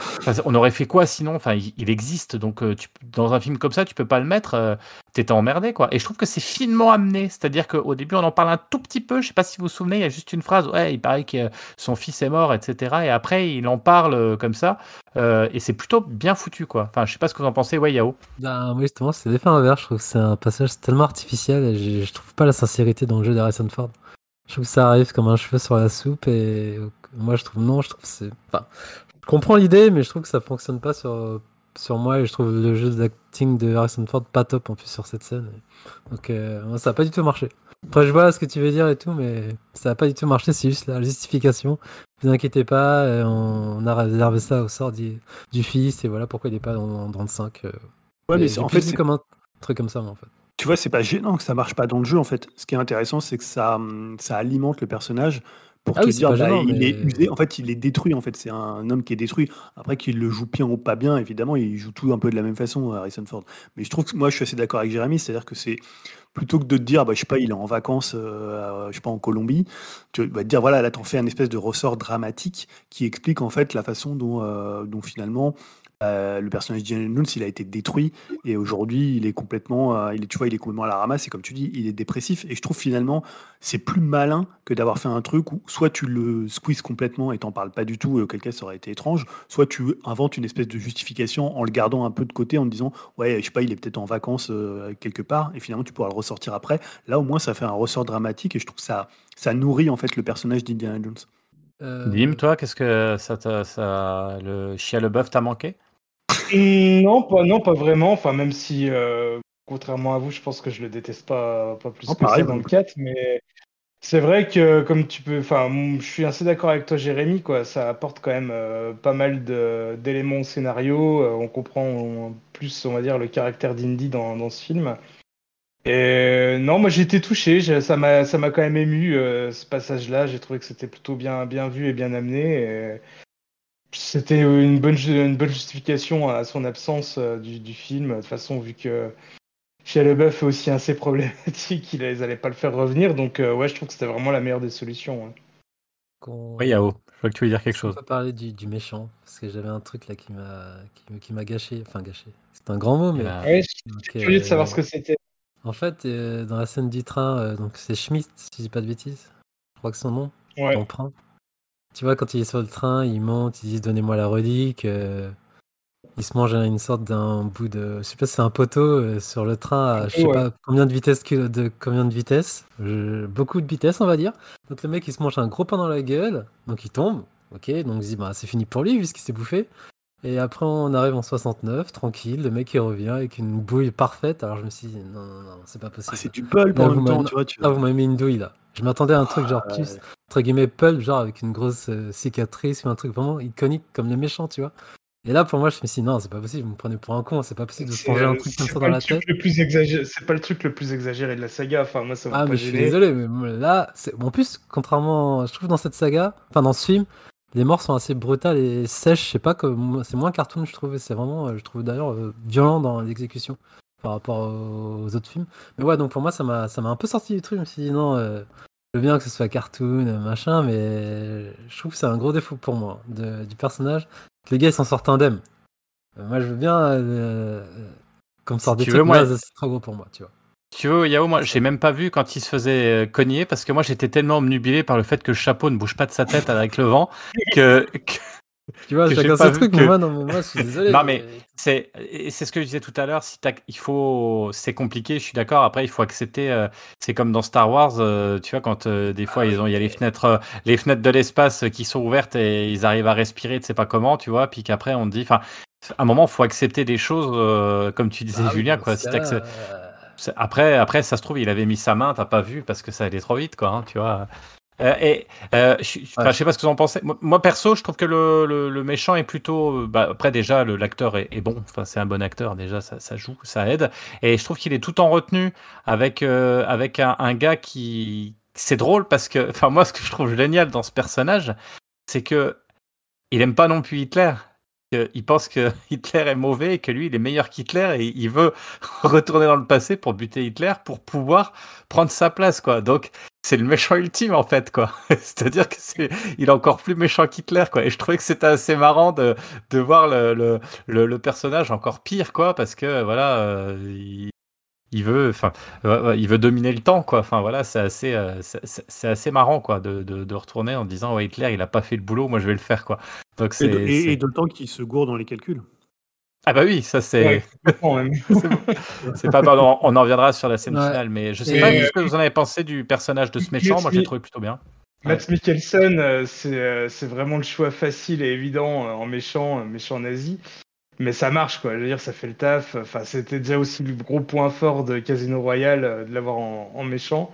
S3: on aurait fait quoi sinon? Enfin, il, existe, donc euh, dans un film comme ça, tu peux pas le mettre, euh, t'étais emmerdé, quoi. Et je trouve que c'est finement amené, c'est-à-dire qu'au début, on en parle un tout petit peu, je sais pas si vous vous souvenez, il y a juste une phrase, ouais, il paraît que son fils est mort, etc. Et après, il en parle euh, comme ça, euh, et c'est plutôt bien foutu, quoi. Enfin, je sais pas ce que vous en pensez, ouais, Yao.
S5: Ben, moi, justement, c'est l'effet inverse. Je trouve que c'est un passage tellement artificiel et je, trouve pas la sincérité dans le jeu d'Harrison Ford. Je trouve que ça arrive comme un cheveu sur la soupe et moi, je trouve non, je trouve c'est. Enfin, je comprends l'idée, mais je trouve que ça fonctionne pas sur, sur moi et je trouve le jeu d'acting de Harrison Ford pas top en plus sur cette scène. Donc, euh, ça a pas du tout marché. Après, je vois ce que tu veux dire et tout, mais ça a pas du tout marché. C'est juste la justification. Ne vous inquiétez pas, euh, on, a réservé ça au sort du, du fils et voilà pourquoi il est pas dans, dans le 5. euh.
S4: Ouais, mais en fait, c'est-
S5: comme un truc comme ça, moi, en fait.
S4: tu vois, c'est pas gênant que ça marche pas dans le jeu, en fait. Ce qui est intéressant, c'est que ça, hum, ça alimente le personnage pour
S5: Ah
S4: te
S5: oui,
S4: dire,
S5: pas
S4: bah,
S5: gênant,
S4: il est usé. En fait, il est détruit. En fait, c'est un homme qui est détruit. Après, qu'il le joue bien ou pas bien, évidemment, il joue tout un peu de la même façon, Harrison Ford. Mais je trouve que moi, je suis assez d'accord avec Jérémy, c'est-à-dire que c'est plutôt que de te dire, bah, je sais pas, il est en vacances, euh, je sais pas, en Colombie, tu vas te dire, voilà, là, t'en fais un espèce de ressort dramatique qui explique en fait la façon dont, euh, dont finalement euh, le personnage d'Indiana Jones, il a été détruit et aujourd'hui, il est complètement, euh, il est, tu vois, il est complètement à la ramasse et comme tu dis, il est dépressif. Et je trouve finalement, c'est plus malin que d'avoir fait un truc où soit tu le squeezes complètement et t'en parles pas du tout, et auquel cas ça aurait été étrange, soit tu inventes une espèce de justification en le gardant un peu de côté en te disant, ouais, je sais pas, il est peut-être en vacances euh, quelque part et finalement tu pourras le ressortir après. Là, au moins, ça fait un ressort dramatique et je trouve que ça, ça nourrit en fait le personnage d'Indiana Jones.
S5: Euh,
S3: Dim, toi, qu'est-ce que ça, ça, le Chia le bœuf t'a manqué?
S2: Non, pas, non, pas vraiment. Enfin, même si, euh, contrairement à vous, je pense que je le déteste pas, pas plus
S4: Oh,
S2: que
S4: pareil,
S2: ça dans le 4. Mais c'est vrai que, comme tu peux. Enfin, mm, je suis assez d'accord avec toi, Jérémy, quoi. Ça apporte quand même euh, pas mal de- d'éléments au scénario. Euh, on comprend on- plus, on va dire, le caractère d'Indy dans, dans ce film. Et non, moi j'ai été touché. Ça m'a, ça m'a quand même ému, euh, ce passage-là. J'ai trouvé que c'était plutôt bien, bien vu et bien amené. Et c'était une bonne, une bonne justification à son absence euh, du, du film. De toute façon, vu que Shia LaBeouf est aussi assez problématique, ils n'allaient pas le faire revenir. Donc, euh, ouais, je trouve que c'était vraiment la meilleure des solutions. ouais.
S5: Qu'on-
S3: Oui, Yao, je vois que tu veux dire quelque
S5: On
S3: chose.
S5: peut parler du, du méchant, parce que j'avais un truc là qui m'a qui, me- qui m'a gâché. Enfin, gâché. C'est un grand mot, mais.
S3: là,
S2: Ouais, suis curieux de savoir
S5: euh,
S2: ce que c'était.
S5: En fait, euh, dans la scène du train, euh, donc c'est Schmidt, si je dis pas de bêtises. Je crois que son nom,
S2: Ouais.
S5: l'emprunt. Tu vois, quand il est sur le train, il monte, il dit donnez-moi la relique. euh, il se mange une sorte d'un bout de. Je sais pas si c'est un poteau euh, sur le train à je sais
S2: Ouais.
S5: pas combien de vitesse que- de combien de vitesse. Je- beaucoup de vitesse, on va dire. Donc le mec il se mange un gros pain dans la gueule, donc il tombe. Ok, donc il dit bah c'est fini pour lui vu ce qu'il s'est bouffé. Et après on arrive en 69, tranquille, le mec il revient avec une bouille parfaite. Alors je me suis dit non non non, c'est pas possible.
S4: Ah, c'est du pulp en
S5: vous
S4: même temps, tu vois. Tu...
S5: Ah, vous m'avez mis une douille là. Je m'attendais à un truc genre
S4: Ah,
S5: plus, entre guillemets, pulp, genre avec une grosse euh, cicatrice ou un truc vraiment iconique comme les méchants, tu vois. Et là, pour moi, je me suis dit, non, c'est pas possible, vous me prenez pour un con, c'est pas possible de se
S2: C'est
S5: manger un
S2: euh,
S5: truc comme
S2: c'est
S5: ça
S2: pas
S5: dans
S2: le
S5: la
S2: truc
S5: tête.
S2: le plus exagéré. C'est pas le truc le plus exagéré de la saga. Enfin, moi, ça m'a
S5: Ah,
S2: pas
S5: mais je suis
S2: gêné.
S5: désolé, mais là, en plus, contrairement, je trouve dans cette saga, enfin dans ce film, les morts sont assez brutales et sèches, je sais pas, comme c'est moins cartoon, je trouve, c'est vraiment, euh, je trouve d'ailleurs, euh, violent dans l'exécution par rapport aux autres films. Mais ouais, donc pour moi, ça m'a ça m'a un peu sorti du truc, je me suis dit, non, euh, je veux bien que ce soit cartoon, euh, machin, mais je trouve que c'est un gros défaut pour moi de- du personnage. que Les gars, ils s'en sortent indemnes. Euh, moi, je veux bien euh, euh, qu'on me
S3: Si
S5: sorte des trucs,
S3: veux, moi-
S5: c'est trop gros pour moi, tu vois.
S3: Tu veux, Yao, moi, j'ai même pas vu quand il se faisait euh, cogner parce que moi, j'étais tellement omnubilé par le fait que le chapeau ne bouge pas de sa tête avec le vent que, que
S5: Tu vois, chacun
S3: pas
S5: ses
S3: vu
S5: trucs,
S3: que-
S5: mais moi, non, mais moi, je suis désolé.
S3: Non, mais c'est c'est ce que je disais tout à l'heure. Si t'as- il faut, c'est compliqué. Je suis d'accord. Après, il faut accepter. euh, c'est comme dans Star Wars. euh, tu vois, quand euh, des fois ils ont, il y a les fenêtres, euh, les fenêtres de l'espace qui sont ouvertes et ils arrivent à respirer. Tu sais pas comment, tu vois. Puis qu'après on te dit, enfin, à un moment, faut accepter des choses, euh, comme tu disais,
S5: Ah
S3: Julien. Quoi. Si Après, après, ça se trouve, il avait mis sa main, t'as pas vu parce que ça allait trop vite, quoi. hein, tu vois. Euh, et euh, je,
S5: Ouais.
S3: sais pas ce que vous en pensez. Moi, moi, perso, je trouve que le, le, le méchant est plutôt. euh, Bah, après, déjà, l'acteur est, est bon. Enfin, c'est un bon acteur. Déjà, ça, ça joue, ça aide. Et je trouve qu'il est tout en retenue avec euh, avec un, un gars qui. C'est drôle parce que. Enfin, moi, ce que je trouve génial dans ce personnage, c'est que il aime pas non plus Hitler. Que- Il pense que Hitler est mauvais et que lui, il est meilleur qu'Hitler et il veut retourner dans le passé pour buter Hitler pour pouvoir prendre sa place, quoi. Donc, c'est le méchant ultime, en fait, quoi. C'est-à-dire que c'est, est encore plus méchant qu'Hitler, quoi. Et je trouvais que c'était assez marrant de, de voir le, le, le, personnage encore pire, quoi, parce que, voilà, euh, il veut, enfin, ouais, ouais, il veut dominer le temps, quoi. Enfin, voilà, c'est assez, euh, c'est- assez marrant, quoi, de, de, de retourner en disant, ouais, Hitler, il a pas fait le boulot, moi, je vais le faire, quoi. Donc,
S4: Et,
S3: c'est,
S4: de- et,
S3: c'est-
S4: et d'autant qu'il se gourde dans les calculs.
S3: ah bah oui, ça c'est.
S2: Ouais.
S3: C'est pas pardon, on en reviendra sur la scène
S5: Ouais.
S3: finale, mais je sais
S5: Et-
S3: pas ce que vous en avez pensé du personnage de ce méchant. Moi, j'ai trouvé plutôt bien.
S2: Matt Mikkelsen, euh, c'est euh, c'est vraiment le choix facile et évident euh, en méchant, euh, méchant nazi. Mais ça marche, quoi. Je veux dire, ça fait le taf. Enfin, c'était déjà aussi le gros point fort de Casino Royale euh, de l'avoir en, méchant.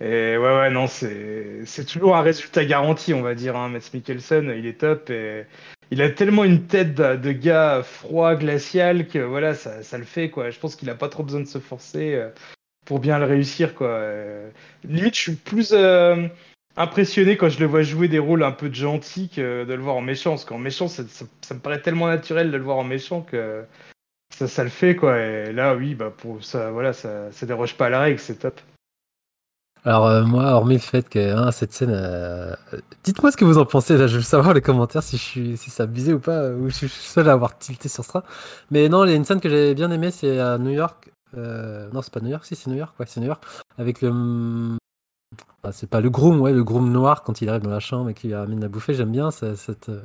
S2: Et ouais, ouais, non, c'est toujours un résultat garanti, on va dire. Hein. Matt Mikkelsen, il est top et il a tellement une tête de, gars froid, glacial que voilà, ça, ça le fait, quoi. Je pense qu'il a pas trop besoin de se forcer euh, pour bien le réussir, quoi. Euh, limite, je suis plus euh, impressionné quand je le vois jouer des rôles un peu de gentil que de le voir en méchant. Parce qu'en méchant, ça, me paraît tellement naturel de le voir en méchant que ça, ça le fait, quoi. Et là, oui, bah, pour ça, voilà, ça, ça déroge pas à la règle, c'est top.
S5: Alors, euh, moi, hormis le fait que hein, cette scène. euh, Dites-moi ce que vous en pensez, là, je veux savoir les commentaires si, je suis, si ça abusé ou pas, euh, ou je suis seul à avoir tilté sur ça. Mais non, il y a une scène que j'avais bien aimée, c'est à New York. Non, c'est pas New York, si, c'est New York, ouais, c'est New York. Avec le. C'est pas le groom, ouais, le groom noir quand il arrive dans la chambre et qu'il ramène la bouffer. J'aime bien cette, euh,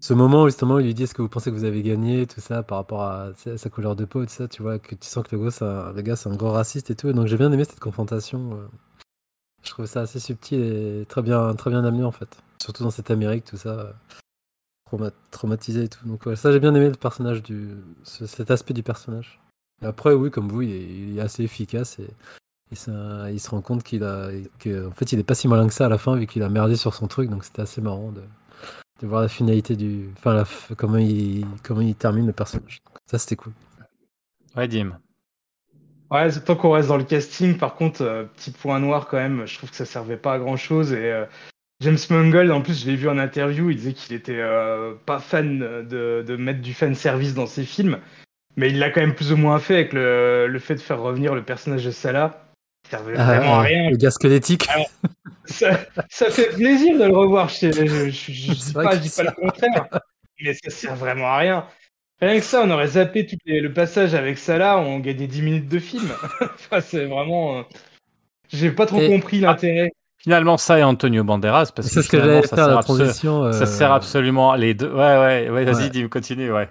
S5: ce moment où justement il lui dit est-ce que vous pensez que vous avez gagné, tout ça, par rapport à sa couleur de peau, tout ça, tu vois, que tu sens que le gars, c'est un, un gros raciste et tout. Donc j'ai bien aimé cette confrontation. euh. Je trouve ça assez subtil et très bien, très bien amené en fait. Surtout dans cette Amérique, tout ça, euh, trauma- traumatisé et tout. Donc ça j'ai bien aimé le personnage ce- cet aspect du personnage. Après oui, comme vous, il est, il est assez efficace et, et ça- il se rend compte qu'il a, que, en fait, il est pas si malin que ça à la fin vu qu'il a merdé sur son truc. Donc c'était assez marrant de, de voir la finalité du, enfin la comment il, comment il termine le personnage. Donc, ça c'était cool.
S3: Ouais, Dim.
S2: Ouais, c'est- tant qu'on reste dans le casting, par contre, euh, petit point noir quand même, je trouve que ça servait pas à grand chose. Et euh, James Mangold, en plus, je l'ai vu en interview, il disait qu'il était euh, pas fan de, de mettre du fan service dans ses films. mais il l'a quand même plus ou moins fait avec le, le fait de faire revenir le personnage de Salah. Ça servait
S5: Ah,
S2: vraiment à rien.
S5: Le gars squelettique.
S2: Ça, ça fait plaisir de le revoir. Je, je, je, je- je dis pas,
S5: que
S2: je dis
S5: ça-
S2: pas le contraire, mais ça sert vraiment à rien. Rien que ça, on aurait zappé tout les- le passage avec Salah, on gagnait 10 minutes de film. enfin, c'est vraiment. euh, J'ai pas trop
S5: Et-
S2: compris l'intérêt.
S3: Finalement, ça et Antonio Banderas, parce que
S5: C'est ce que
S3: ça
S5: faire
S3: sert,
S5: la transition.
S3: ça
S5: euh,
S3: sert absolument les deux. Ouais, ouais, ouais vas-y,
S5: Ouais.
S3: Continue, ouais.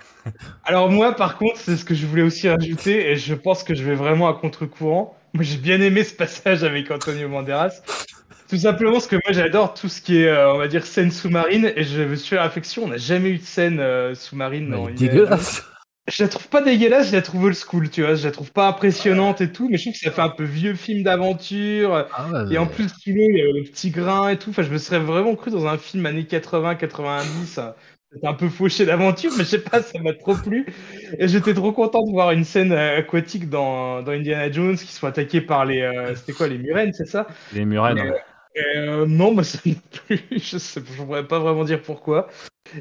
S2: Alors moi, par contre, c'est ce que je voulais aussi rajouter, et je pense que je vais vraiment à contre-courant. Moi, j'ai bien aimé ce passage avec Antonio Banderas. Tout simplement parce que moi, j'adore tout ce qui est, euh, on va dire, scène sous-marine, et je me suis fait réflexion, on n'a jamais eu de scène euh, sous-marine dans
S5: dégueulasse.
S2: Je la trouve pas dégueulasse, je la trouve old school, tu vois. Je la trouve pas impressionnante et tout, mais je trouve que ça fait un peu vieux film d'aventure.
S5: Ah ouais,
S2: Et en plus, il y a le petit grain et tout. Enfin, je me serais vraiment cru dans un film années 80-90. C'était un peu fauché d'aventure, mais je sais pas, ça m'a trop plu. Et j'étais trop content de voir une scène euh, aquatique dans, dans Indiana Jones qui sont attaqués par les. euh, C'était quoi, les murènes, c'est ça?
S3: Les Murennes.
S2: Mais- euh, Non, bah, ça. Je sais, je pourrais pas vraiment dire pourquoi.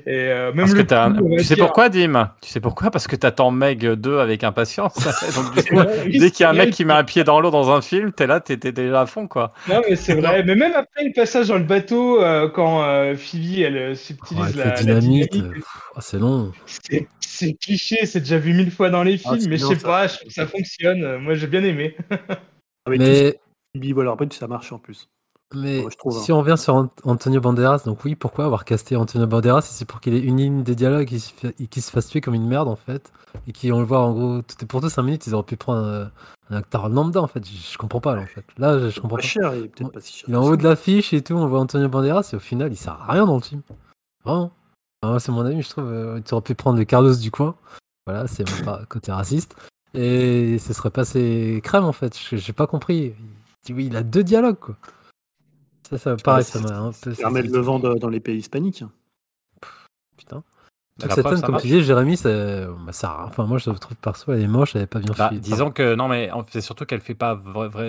S2: Et euh, même
S3: Parce
S2: le coup,
S3: Tu sais
S2: dire-
S3: pourquoi, Dim? Tu sais pourquoi? Parce que t'attends Meg 2 avec impatience. Donc, du coup,
S2: Oui,
S3: dès qu'il y a un mec qui met un pied dans l'eau dans un film, t'es là, t'es déjà à fond, quoi.
S2: Non, mais c'est vrai. Mais même après le passage dans le bateau, euh, quand euh, Phoebe, elle
S5: Oh,
S2: subtilise
S5: avec
S2: la,
S5: la dynamite. ah, c'est long.
S2: c'est- cliché, c'est déjà vu mille fois dans les
S5: Ah,
S2: films, mais je sais
S5: ça.
S2: pas, je trouve que ça fonctionne. Moi, j'ai bien aimé.
S4: Ah, mais,
S5: Mais,
S4: après, ça marche en plus.
S5: Mais
S4: trouve, hein.
S5: si on revient sur Ant- Antonio Banderas, donc oui, pourquoi avoir casté Antonio Banderas? Si C'est pour qu'il ait une ligne de dialogue et qu'il se, fasse tuer comme une merde en fait. Et qui, on le voit en gros, tout est pour tout 5 minutes, ils auraient pu prendre euh, un acteur lambda en fait. Je, je comprends pas là en fait. Là, je, je comprends
S4: Pas
S5: pas.
S4: cher, il est pas si cher.
S5: Il est en haut de l'affiche et tout, on voit Antonio Banderas et au final, il sert à rien dans le film. Vraiment. C'est mon avis, je trouve. euh, tu aurais pu prendre le Carlos du coin. Voilà, c'est mon pa- côté raciste. Et ce serait passé crème en fait. Je- J'ai pas compris. Il dit oui, il a deux dialogues quoi. Ça, ça pareil, ça m'a un peu.
S4: Ça permet de le vendre dans les pays hispaniques.
S5: Putain. Toute cette
S3: preuve,
S5: scène,
S3: ça
S5: comme tu dis, Jérémy, ça, bah, ça, enfin, moi je trouve perso, elle est moche, elle est pas bien
S3: Bah, disons que non, mais c'est surtout qu'elle fait pas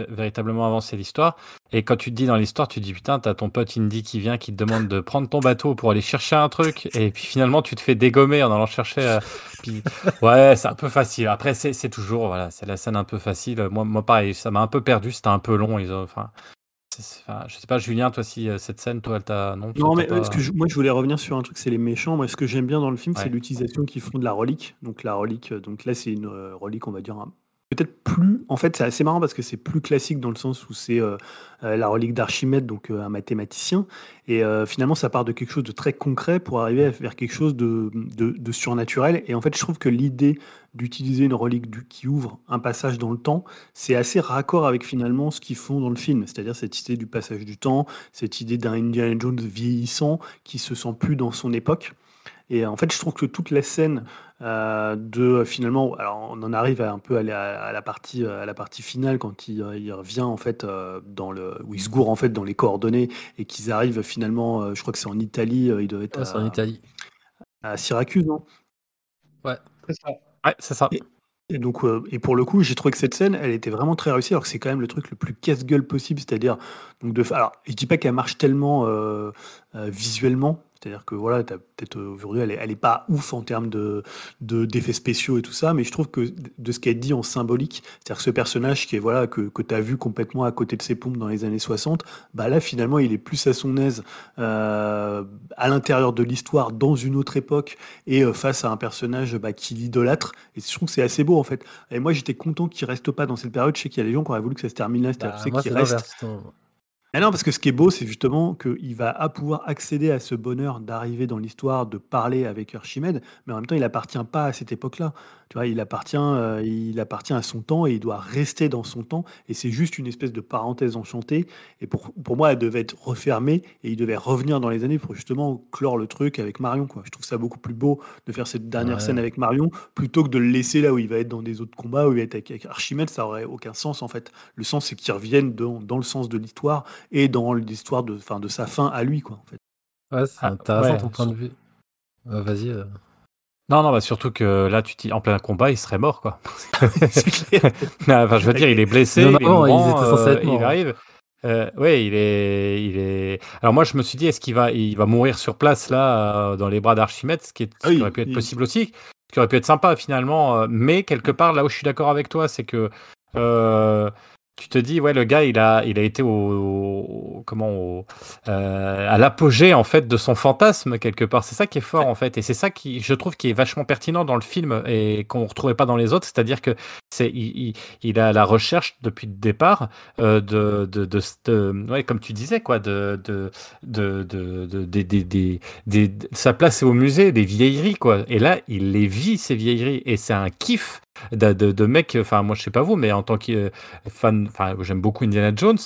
S3: véritablement avancer l'histoire. Et quand tu te dis dans l'histoire, tu te dis putain, t'as ton pote Indy qui vient, qui te demande de prendre ton bateau pour aller chercher un truc, et puis finalement tu te fais dégommer en allant chercher. euh, puis ouais, c'est un peu facile. Après, c'est toujours voilà, c'est la scène un peu facile. Moi, moi pareil, ça m'a un peu perdu. C'était un peu long. Ils ont, enfin, enfin, je sais pas, Julien, toi si euh, cette scène, toi, elle t'a non
S4: Non, mais euh,
S3: pas-
S4: ce que je- moi je voulais revenir sur un truc, c'est les méchants. Moi, ce que j'aime bien dans le film,
S3: Ouais.
S4: c'est l'utilisation qu'ils font de la relique. Donc la relique, euh, donc là c'est une euh, relique, on va dire un- peut-être plus. En fait, c'est assez marrant parce que c'est plus classique dans le sens où c'est euh, euh, la relique d'Archimède, donc euh, un mathématicien. Et finalement, ça part de quelque chose de très concret pour arriver à- vers quelque chose de, de- surnaturel. Et en fait, je trouve que l'idée d'utiliser une relique qui ouvre un passage dans le temps, c'est assez raccord avec finalement ce qu'ils font dans le film. C'est-à-dire cette idée du passage du temps, cette idée d'un Indiana Jones vieillissant qui se sent plus dans son époque. Et en fait, je trouve que toute la scène euh, de finalement, alors on en arrive à un peu à la, à la partie à la partie finale quand il, euh, il revient en fait euh, dans le où il se gourre en fait dans les coordonnées et qu'ils arrivent finalement, euh, je crois que c'est en Italie, euh, ils doivent être
S5: Ouais, c'est en
S4: à,
S5: Italie.
S4: à Syracuse, non?
S2: C'est ça.
S3: Ouais, c'est ça.
S4: Et donc, euh, et pour le coup, j'ai trouvé que cette scène, elle était vraiment très réussie, alors que c'est quand même le truc le plus casse-gueule possible, c'est-à-dire donc de, alors, je dis pas qu'elle marche tellement euh, euh, visuellement, c'est-à-dire que voilà, t'as peut-être euh, aujourd'hui, elle est, elle est pas ouf en termes de de- d'effets spéciaux et tout ça, mais je trouve que de ce qu'elle dit en symbolique, c'est-à-dire que ce personnage qui est voilà que que t'as vu complètement à côté de ses pompes dans les années 60, bah là finalement, il est plus à son aise euh, à l'intérieur de l'histoire dans une autre époque et euh, face à un personnage bah, qui l'idolâtre. Et je trouve que c'est assez beau en fait. Et moi j'étais content qu'il reste pas dans cette période. Je sais qu'il y a des gens qui auraient voulu que ça se termine là, c'est-à-dire
S5: Bah,
S4: qu'il reste. Ah non, parce que ce qui est beau, c'est justement qu'il va pouvoir accéder à ce bonheur d'arriver dans l'histoire, de parler avec Archimède, mais en même temps, il appartient pas à cette époque-là. Tu vois, il appartient, euh, il appartient à son temps et il doit rester dans son temps. Et c'est juste une espèce de parenthèse enchantée. Et pour, pour moi, elle devait être refermée et il devait revenir dans les années pour justement clore le truc avec Marion. Quoi. Je trouve ça beaucoup plus beau de faire cette dernière
S5: Ouais.
S4: scène avec Marion plutôt que de le laisser là où il va être dans des autres combats, où il va être avec, avec Archimède. Ça aurait aucun sens en fait. Le sens, c'est qu'il revienne dans, dans le sens de l'histoire et dans l'histoire de, fin, de sa fin à lui. Quoi, en fait.
S5: Ouais, c'est
S3: Ah,
S5: intéressant
S3: ouais,
S5: ton point de vue. Euh, Vas-y. euh.
S3: Non, non, bah surtout que là, tu dis en plein combat, il serait mort, quoi. Enfin, je veux dire, il est blessé,
S5: Non,
S3: il est
S5: non, étaient censés
S3: euh, il arrive. Euh, ouais, il est, il est. Alors moi, je me suis dit, est-ce qu'il va, il va mourir sur place là, euh, dans les bras d'Archimède, ce qui, est, ce
S4: oui,
S3: qui aurait pu être
S4: il-
S3: possible aussi. Ce qui aurait pu être sympa finalement, euh, mais quelque part, là où je suis d'accord avec toi, c'est que euh, tu te dis, ouais, le gars, il a, il a été au, au- comment, au- euh, à l'apogée en fait de son fantasme quelque part. C'est ça qui est fort en fait, et c'est ça qui, je trouve, qui est vachement pertinent dans le film et qu'on retrouvait pas dans les autres. C'est-à-dire que c'est, il, il, il a la recherche depuis le départ euh, de, de, de, de- ouais, comme tu disais quoi, de, de, de, de, de- des- de- sa place est au musée, des vieilleries quoi. Et là, il les vit ces vieilleries et c'est un kiff de, de, de mec. Enfin, moi, je sais pas vous, mais en tant que euh, fan, j'aime beaucoup Indiana Jones.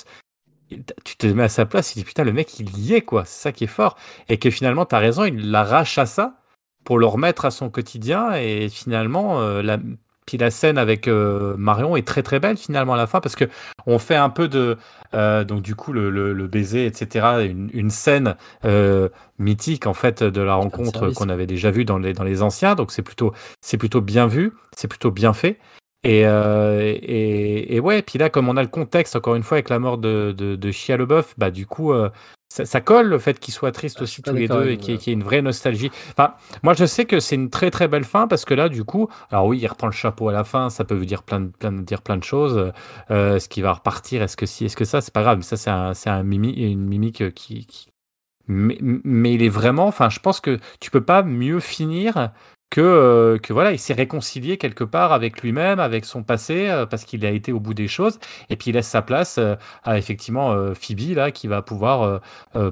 S3: Tu te mets à sa place, il dit putain, le mec, il y est, quoi. C'est ça qui est fort. Et que finalement, tu as raison, il l'arrache à ça pour le remettre à son quotidien. Et finalement, euh, la, puis la scène avec euh, Marion est très très belle finalement à la fin parce que on fait un peu de. euh, donc, du coup, le, le- le baiser, etc. Une, une scène euh, mythique en fait de la rencontre qu'on avait déjà vue dans les, dans les anciens. Donc, c'est plutôt, c'est plutôt bien vu, c'est plutôt bien fait. Et, et, et ouais, puis là, comme on a le contexte, encore une fois, avec la mort de, de, de Shia LeBeouf, bah, du coup, ça, ça colle le fait qu'ils soient tristes
S5: Ah,
S3: aussi tous les deux et qu'il y, ait- y une vraie nostalgie. Enfin, moi, je sais que c'est une très très belle fin parce que là, du coup, alors oui, il reprend le chapeau à la fin, ça peut dire plein de, plein de, dire plein de choses. Euh, est-ce qu'il va repartir? Est-ce que si? Est-ce que ça? C'est pas grave, mais ça, c'est un, un mimi, une mimique qui. qui... Mais, mais il est vraiment. Enfin, je pense que tu peux pas mieux finir que, euh, que voilà, il s'est réconcilié quelque part avec lui-même, avec son passé, euh, parce qu'il a été au bout des choses, et puis il laisse sa place euh, à effectivement euh, Phoebe là, qui va pouvoir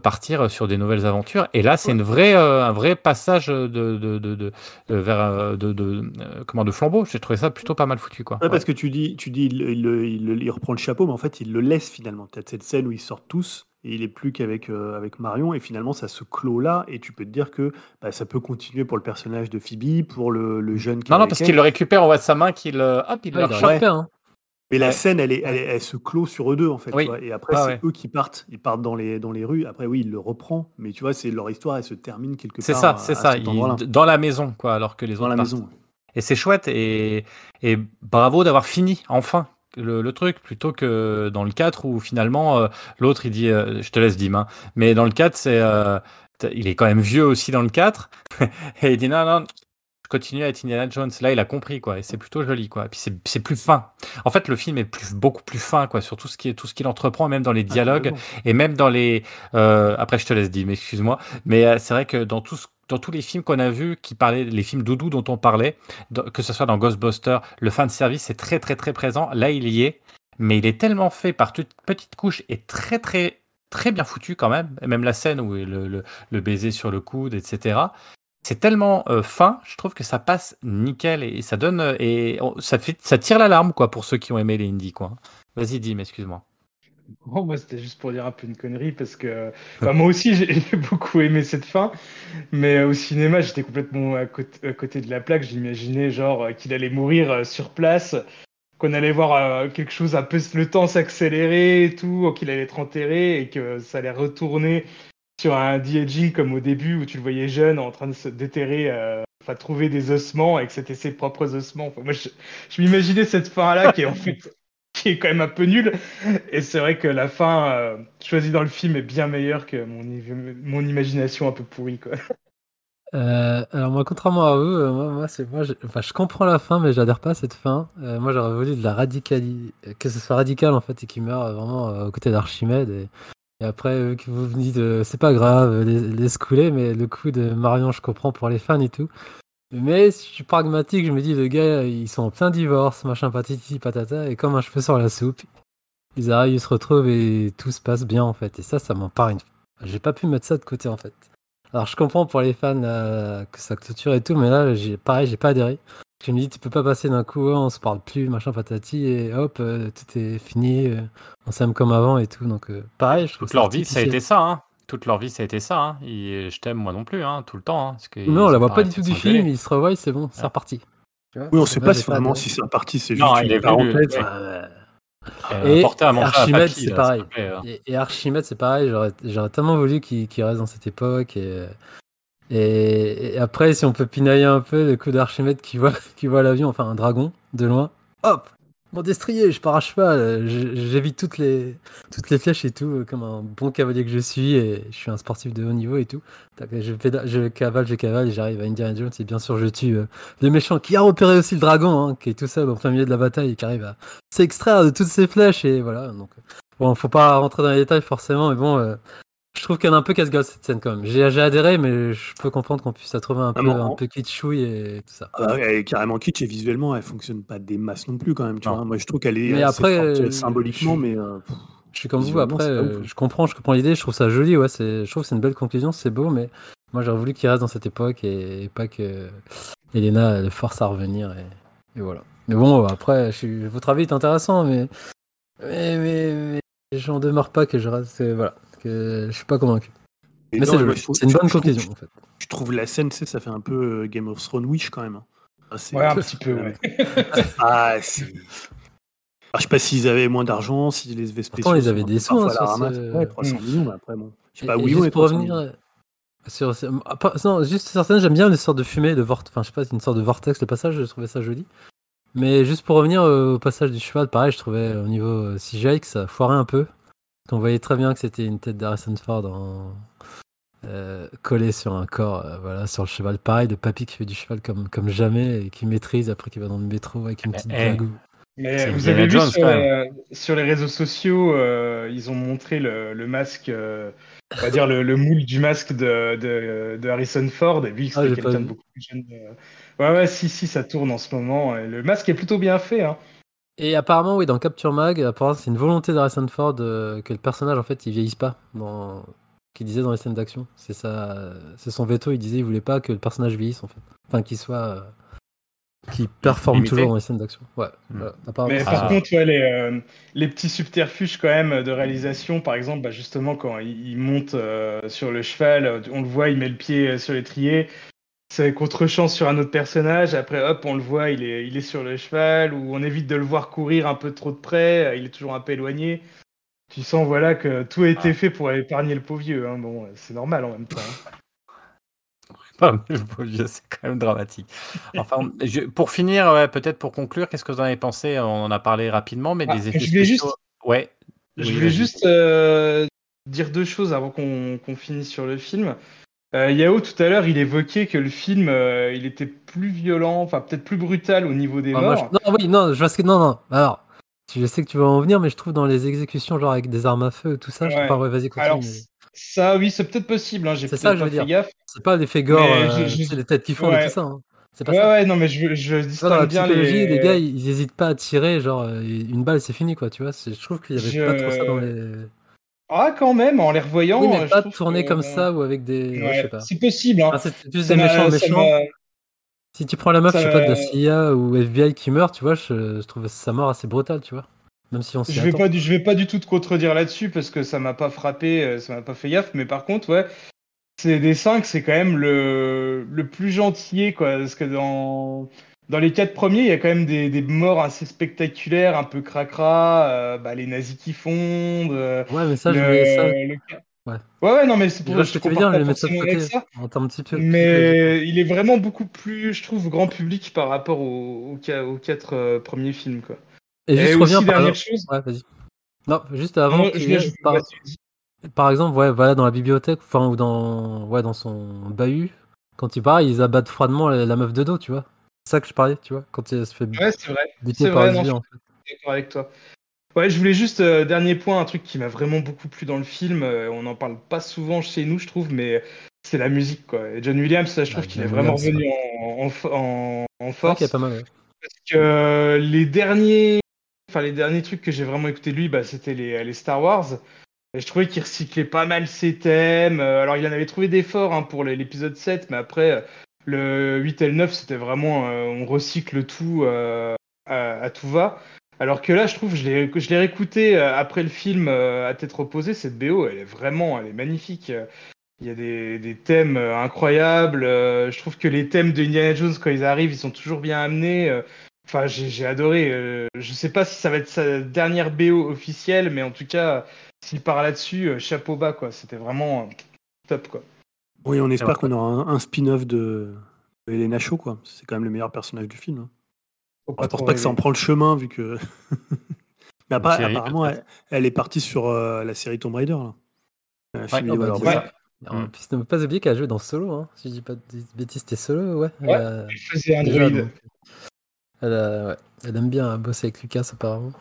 S3: partir sur des nouvelles aventures. Et là, c'est une vraie, euh, un vrai passage de, de, de, de- de- vers de, de, comment de flambeau. J'ai trouvé ça plutôt pas mal foutu quoi.
S4: Ouais, parce que tu dis, tu dis il, il- il- il reprend le chapeau, mais en fait, il le laisse finalement. Tu as cette scène où ils sortent tous et il est plus qu'avec euh, avec Marion, et finalement, ça se clôt là. Et tu peux te dire que bah, ça peut continuer pour le personnage de Phoebe, pour le, le jeune qui est
S3: Non, non, parce qu'il le récupère, on voit sa main qu'il hop, il
S5: Ouais,
S3: le
S5: fait, hein.
S4: Mais la
S3: Ouais.
S4: scène, elle, est, elle, est- elle se clôt sur eux deux, en fait. tu
S3: Oui.
S4: vois. Et après,
S3: Ah
S4: c'est
S3: ouais.
S4: eux qui partent. Ils partent dans les, dans les rues. Après, oui, il le reprend. Mais tu vois, c'est leur histoire, elle se termine quelque
S3: C'est
S4: part.
S3: ça, c'est ça. il-
S4: endroit-là.
S3: dans la maison, quoi, alors que les
S4: Dans
S3: autres
S4: la
S3: partent.
S4: maison.
S3: Et c'est chouette et, et bravo d'avoir fini enfin le, le truc plutôt que dans le 4 où finalement euh, l'autre il dit euh, je te laisse Dim hein. mais dans le 4 c'est euh, il est quand même vieux aussi dans le 4 et il dit non non continue à être Indiana Jones là il a compris quoi et c'est plutôt joli quoi et puis c'est plus fin en fait le film est plus beaucoup plus fin quoi sur tout ce qui est tout ce qu'il entreprend même dans les dialogues et même dans les. euh, après, je te laisse dire, mais excuse-moi. Mais euh, c'est vrai que dans, tous dans tous les films qu'on a vus, qui parlaient, les films doudou dont on parlait, que ce soit dans Ghostbusters, le fan service est très, très, très présent. Là, il y est. Mais il est tellement fait par toute petite couche et très, très, très bien foutu quand même. Et même la scène où le, le, le baiser sur le coude, etc. C'est tellement euh, fin, je trouve que ça passe nickel et, ça donne euh, et on- ça fait ça tire l'alarme quoi pour ceux qui ont aimé les indies quoi. Vas-y, Dim, excuse-moi.
S2: Moi, c'était juste pour dire un peu une connerie parce que bah, moi aussi, j'ai beaucoup aimé cette fin. Mais euh, au cinéma, j'étais complètement à côté, à côté de la plaque. J'imaginais genre qu'il allait mourir sur place, qu'on allait voir quelque chose un peu le temps s'accélérer et tout, qu'il allait être enterré et que ça allait retourner sur un de-aging comme au début où tu le voyais jeune en train de se déterrer, euh, enfin trouver des ossements et que c'était ses propres ossements. Moi, je, m'imaginais cette fin-là qui est en fait qui est quand même un peu nulle. Et c'est vrai que la fin euh, choisie dans le film est bien meilleure que mon, imagination un peu pourrie. Quoi.
S5: Euh, alors moi, contrairement à vous, moi, moi, c'est moi, je, comprends la fin, mais j'adhère pas à cette fin. Moi, j'aurais voulu de la que ce soit radical en fait et qu'il meure vraiment aux côtés d'Archimède. Et après, que vous me dites, euh, c'est pas grave, euh, laisse, laisse couler, mais le coup de Marion, je comprends pour les fans et tout. Mais je suis pragmatique, je me dis, les gars, ils sont en plein divorce, machin patati patata, et comme un cheveu sur la soupe, ils arrivent, ils se retrouvent et tout se passe bien en fait. Et ça, ça m'empare une. J'ai pas pu mettre ça de côté en fait. Alors je comprends pour les fans euh, que ça clôture et tout, mais là, pareil, j'ai pas adhéré. Je me dis, tu peux pas passer d'un coup, oh, on se parle plus, machin patati, et hop, euh, tout est fini, euh, on s'aime comme avant et tout. Donc pareil, pareil, je trouve
S3: Toute leur vie, ça a été ça. Hein. Toute leur vie, ça a été ça. Hein. Et je t'aime moi non plus, hein, tout le temps. Hein, parce que
S5: Non, on la voit
S3: pas
S5: du tout du film, ils se revoient, c'est bon, c'est reparti. Tu
S4: Oui, on sait pas si vraiment si c'est parti, c'est
S3: Non,
S4: juste
S3: il
S4: une
S3: est
S4: parenthèse.
S5: Euh,
S3: Euh,
S5: Et
S3: à
S5: Archimède,
S3: papy,
S5: c'est
S3: là,
S5: pareil.
S3: hein.
S5: Et, et Archimède, c'est pareil, j'aurais, tellement voulu qu'il, qu'il reste dans cette époque. Et, et, après, si on peut pinailler un peu, le coup d'Archimède qui voit, qui voit l'avion, enfin un dragon, de loin, hop mon destrier, je pars à cheval, j'évite toutes les, toutes les flèches et tout, comme un bon cavalier que je suis, et je suis un sportif de haut niveau et tout. Je, cavale, je cavale, et j'arrive à Indiana Jones, et bien sûr, je tue euh, le méchant qui a repéré aussi le dragon, hein, qui est tout seul au plein milieu de la bataille, et qui arrive à s'extraire de toutes ces flèches, et voilà. Donc, bon, faut pas rentrer dans les détails forcément, mais bon, euh, je trouve qu'elle a un peu casse-gueule cette scène quand même. J'ai adhéré, mais je peux comprendre qu'on puisse la trouver un peu,
S4: mais
S5: un
S4: en-
S5: peu kitschouille et tout ça.
S4: Ah bah, elle est carrément kitsch et visuellement, elle fonctionne pas des masses non plus quand même. Tu
S3: Non.
S4: vois. Moi, je trouve qu'elle est
S5: Mais après,
S4: forte,
S5: euh,
S4: symboliquement,
S5: je-
S4: mais euh,
S5: Je suis comme vous, après, euh,
S4: hein.
S5: je comprends, je comprends l'idée, je trouve ça joli, ouais, je trouve que c'est une belle conclusion, c'est beau, mais moi j'aurais voulu qu'il reste dans cette époque et, et pas que Elena le force à revenir, et, et voilà. Mais bon, après, je suis- votre avis est intéressant, mais, mais, mais, mais j'en demeure pas que je reste, voilà, que je suis pas convaincu.
S4: et
S5: Mais c'est une bonne
S4: trouve-
S5: conclusion, en fait.
S4: Je trouve la scène, ça fait un peu euh, Game of Thrones Wish quand même. hein. Ah,
S2: Ouais, un petit peu, ouais.
S4: Ah, c'est. Alors, je sais pas s'ils avaient moins d'argent, si les effets spéciaux.
S5: Pourtant, ils avaient des sous,
S4: parfois
S5: hein,
S4: à la
S5: sur
S4: ramasse.
S5: ce-
S4: Ouais, 300
S2: Mm.
S4: millions, mais après, bon. Je sais pas
S5: et juste
S4: les
S5: pour
S4: 300
S5: revenir sur, ah, non, juste certaines, j'aime bien les sortes de fumée, de vortex, enfin je sais pas, une sorte de vortex le passage, je trouvais ça joli. Mais juste pour revenir euh, au passage du cheval, pareil, je trouvais euh, au niveau CGI que ça foirait un peu. On voyait très bien que c'était une tête d'Harrison Ford en, euh, collée sur un corps, euh, voilà, sur le cheval. Pareil, de papy qui fait du cheval comme, comme jamais et qui maîtrise après qu'il va dans le métro avec une petite
S3: Eh,
S5: blague. ou-
S2: Mais
S3: C'est
S2: vous avez vu
S3: Jones,
S2: sur les, sur les réseaux sociaux, euh, ils ont montré le, le masque, euh, on va dire le, le moule du masque de, de, de Harrison Ford, et vu que
S5: Ah,
S2: quelqu'un de beaucoup plus jeune. euh, Ouais, ouais, si, si, ça tourne en ce moment. et Le masque est plutôt bien fait. Hein.
S5: Et apparemment, oui, dans Capture Mag, apparemment, c'est une volonté d'Harrison Ford euh, que le personnage, en fait, il vieillisse pas. Dans... Qu'il disait dans les scènes d'action. C'est ça, c'est son veto. Il disait, il voulait pas que le personnage vieillisse, en fait. Enfin, qu'il soit, euh, qu'il performe
S3: Limité.
S5: toujours dans les scènes d'action. Ouais.
S3: Hmm.
S2: Mais par contre, ouais, les, euh, les petits subterfuges quand même de réalisation, par exemple, bah, justement quand il, il monte euh, sur le cheval, euh, on le voit, il met le pied euh, sur l'étrier, c'est contre-champ sur un autre personnage, après hop, on le voit, il est, il est sur le cheval, ou on évite de le voir courir un peu trop de près, il est toujours un peu éloigné. Tu sens voilà que tout a été
S3: Ah.
S2: fait pour épargner le pauvre vieux. hein. Bon, c'est normal en même temps. hein.
S3: Pas le beau vieux, c'est quand même dramatique. Enfin, je- pour finir, ouais, peut-être pour conclure, qu'est-ce que vous en avez pensé? On en a parlé rapidement, mais
S2: Ah,
S3: des effets
S2: je voulais
S3: spéciaux.
S2: juste-
S3: Ouais.
S2: Je
S3: Oui, vas-y.
S2: juste euh, dire deux choses avant qu'on qu'on finisse sur le film. Euh, Yao, tout à l'heure, il évoquait que le film, euh, il était plus violent, enfin peut-être plus brutal au niveau des
S5: Ah, moi,
S2: morts.
S5: je- Non, oui, non, je vois ce que. Non, non. Alors, je sais que tu vas en venir, mais je trouve dans les exécutions, genre avec des armes à feu, tout ça. je-
S2: Ouais.
S5: Enfin, ouais, vas-y, continue.
S2: Alors, ça, oui, c'est peut-être possible. Hein, J'ai
S5: C'est
S2: peut-être
S5: ça je
S2: pas
S5: veux
S2: fait
S5: dire.
S2: gaffe.
S5: C'est pas l'effet gore,
S2: Mais
S5: euh,
S2: je- je-
S5: sais, les têtes qui font et tout ça. hein. C'est pas
S2: Ouais,
S5: ça.
S2: ouais, non, mais je, je
S5: vois, dans la
S2: distingue bien les...
S5: les... gars, ils hésitent pas à tirer, genre euh, une balle, c'est fini, quoi. Tu vois, c'est- je trouve qu'il y avait
S2: Je-
S5: pas trop ça dans les.
S2: Ah, quand même, en les revoyant.
S5: Oui,
S2: euh,
S5: mais
S2: je
S5: pas
S2: que-
S5: comme ça ou avec des. ouais, je
S2: Ouais,
S5: sais pas.
S2: c'est possible. Hein.
S5: Enfin, c'est plus
S2: Ça
S5: des méchants méchants. Si tu prends la meuf,
S2: ça
S5: je sais pas, de la CIA ou FBI qui meurt, tu vois, je, je trouve sa mort assez brutale, tu vois. Même si on s'y
S2: Je vais,
S5: attend.
S2: pas, du- je vais pas du tout te contredire là-dessus parce que ça m'a pas frappé, euh, ça m'a pas fait gaffe, mais par contre, ouais, c'est des 5, c'est quand même le, le plus gentil, quoi. Parce que dans, dans les quatre premiers, il y a quand même des, des morts assez spectaculaires, un peu cracra, euh, bah, les nazis qui fondent. euh,
S5: Ouais, mais ça, je
S2: le-
S5: voulais ça.
S2: le-
S5: Ouais.
S2: ouais, ouais, non, mais c'est
S5: Je
S2: pour je
S5: veux
S2: compare
S5: dire, je ça côté
S2: ça.
S5: en termes petit peu.
S2: Mais il est vraiment beaucoup plus, je trouve, grand public par rapport aux, aux, quatre euh, premiers films, quoi.
S5: Et juste
S2: Et
S5: reviens
S2: aussi,
S5: par
S2: dernière chose.
S5: Ouais, vas-y. Non, juste avant.
S2: Je je-
S5: par, par exemple, ouais, voilà, dans la bibliothèque, enfin, ou dans, ouais, dans son bahut, quand il part, ils abattent froidement la, la meuf de dos, tu vois. C'est ça que je parlais, tu vois, quand il se fait
S2: Ouais, c'est vrai.
S5: buter
S2: c'est
S5: par
S2: vrai,
S5: les
S2: non,
S5: yeux,
S2: je-
S5: en fait.
S2: d'accord avec toi. Ouais, je voulais juste, euh, dernier point, un truc qui m'a vraiment beaucoup plu dans le film. euh, on n'en parle pas souvent chez nous, je trouve, mais c'est la musique, quoi. Et John Williams, là, je trouve
S5: Ouais,
S2: qu'il est vraiment
S5: Williams,
S2: revenu en, en, en- force.
S5: pas mal, ouais.
S2: Parce que euh, les derniers, enfin, les derniers trucs que j'ai vraiment écouté de lui, bah, c'était les, les Star Wars. Et je trouvais qu'il recyclait pas mal ses thèmes. Alors, il en avait trouvé des forts hein, pour l'épisode 7, mais après, le 8 et le 9, c'était vraiment, euh, on recycle tout euh, à, tout va. Alors que là, je trouve, je l'ai, réécouté euh, après le film à tête reposée, cette BO, elle est vraiment, elle est magnifique. Il y a des, thèmes incroyables. Je trouve que les thèmes de Indiana Jones, quand ils arrivent, ils sont toujours bien amenés. Enfin, j'ai, adoré. Je sais pas si ça va être sa dernière BO officielle, mais en tout cas, s'il part là-dessus, chapeau bas, quoi. C'était vraiment top, quoi.
S4: Oui, on espère qu'on aura un, un spin-off de, de Elena Shaw, quoi. C'est quand même le meilleur personnage du film. hein.
S2: Faut
S4: Je pense pas que ça en prend le chemin vu que. Mais
S3: série,
S4: apparemment, elle, elle est partie sur euh, la série Tomb Raider. Là. Euh,
S3: Ouais,
S4: des
S5: bah,
S3: Mm.
S5: Puis ne pas oublier qu'elle a joué dans Solo, hein. si je dis pas de bêtises, c'était Solo, ouais.
S2: Ouais.
S5: Elle a-
S2: Elle faisait
S5: elle, a- ouais. elle aime bien bosser avec Lucas apparemment.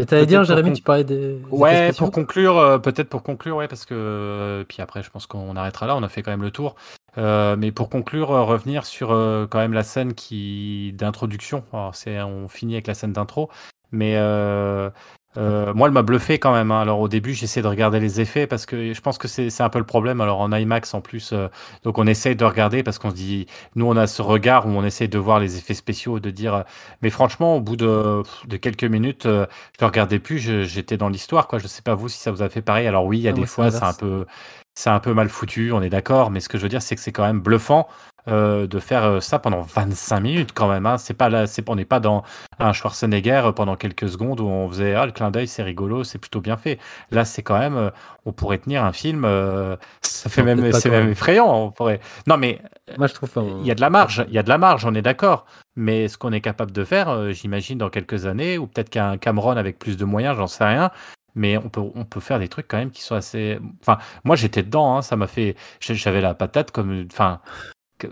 S5: Et t'allais dire, Jérémy,
S3: con-
S5: tu parlais des.
S3: Ouais, pour conclure, euh, peut-être pour conclure, ouais, parce que euh, puis après, je pense qu'on arrêtera là. On a fait quand même le tour. Euh, mais pour conclure, revenir sur quand même la scène qui d'introduction. Alors, c'est, on finit avec la scène d'intro, mais euh, euh, moi, elle m'a bluffé quand même. hein. Alors au début, j'essaie de regarder les effets parce que je pense que c'est, un peu le problème. Alors en IMAX en plus, euh, donc on essaye de regarder parce qu'on se dit, nous, on a ce regard où on essaye de voir les effets spéciaux, de dire. euh, Mais franchement, au bout de, de quelques minutes. je ne regardais plus, j'étais dans l'histoire, quoi. Je sais pas vous si ça vous a fait pareil. Alors oui, il y a
S5: Ah,
S3: des fois, c'est un peu, c'est un peu mal foutu, on est d'accord. Mais ce que je veux dire, c'est que c'est quand même bluffant euh, de faire euh, ça pendant 25 minutes quand même. Hein. C'est pas là, c'est, on n'est pas dans un Schwarzenegger euh, pendant quelques secondes où on faisait ah le clin d'œil, c'est rigolo, c'est plutôt bien fait. Là, c'est quand même, on pourrait tenir un film. euh, ça fait
S5: Non,
S3: même, c'est même
S5: même.
S3: effrayant. On pourrait. Non mais
S5: Moi, je trouve
S3: il y a de la marge, il y a de la marge, on est d'accord. Mais ce qu'on est capable de faire, euh, j'imagine, dans quelques années, ou peut-être qu'un Cameron avec plus de moyens, j'en sais rien. Mais on peut, on peut faire des trucs quand même qui sont assez. Enfin, moi j'étais dedans, hein, ça m'a fait. J'avais la patate comme. Enfin,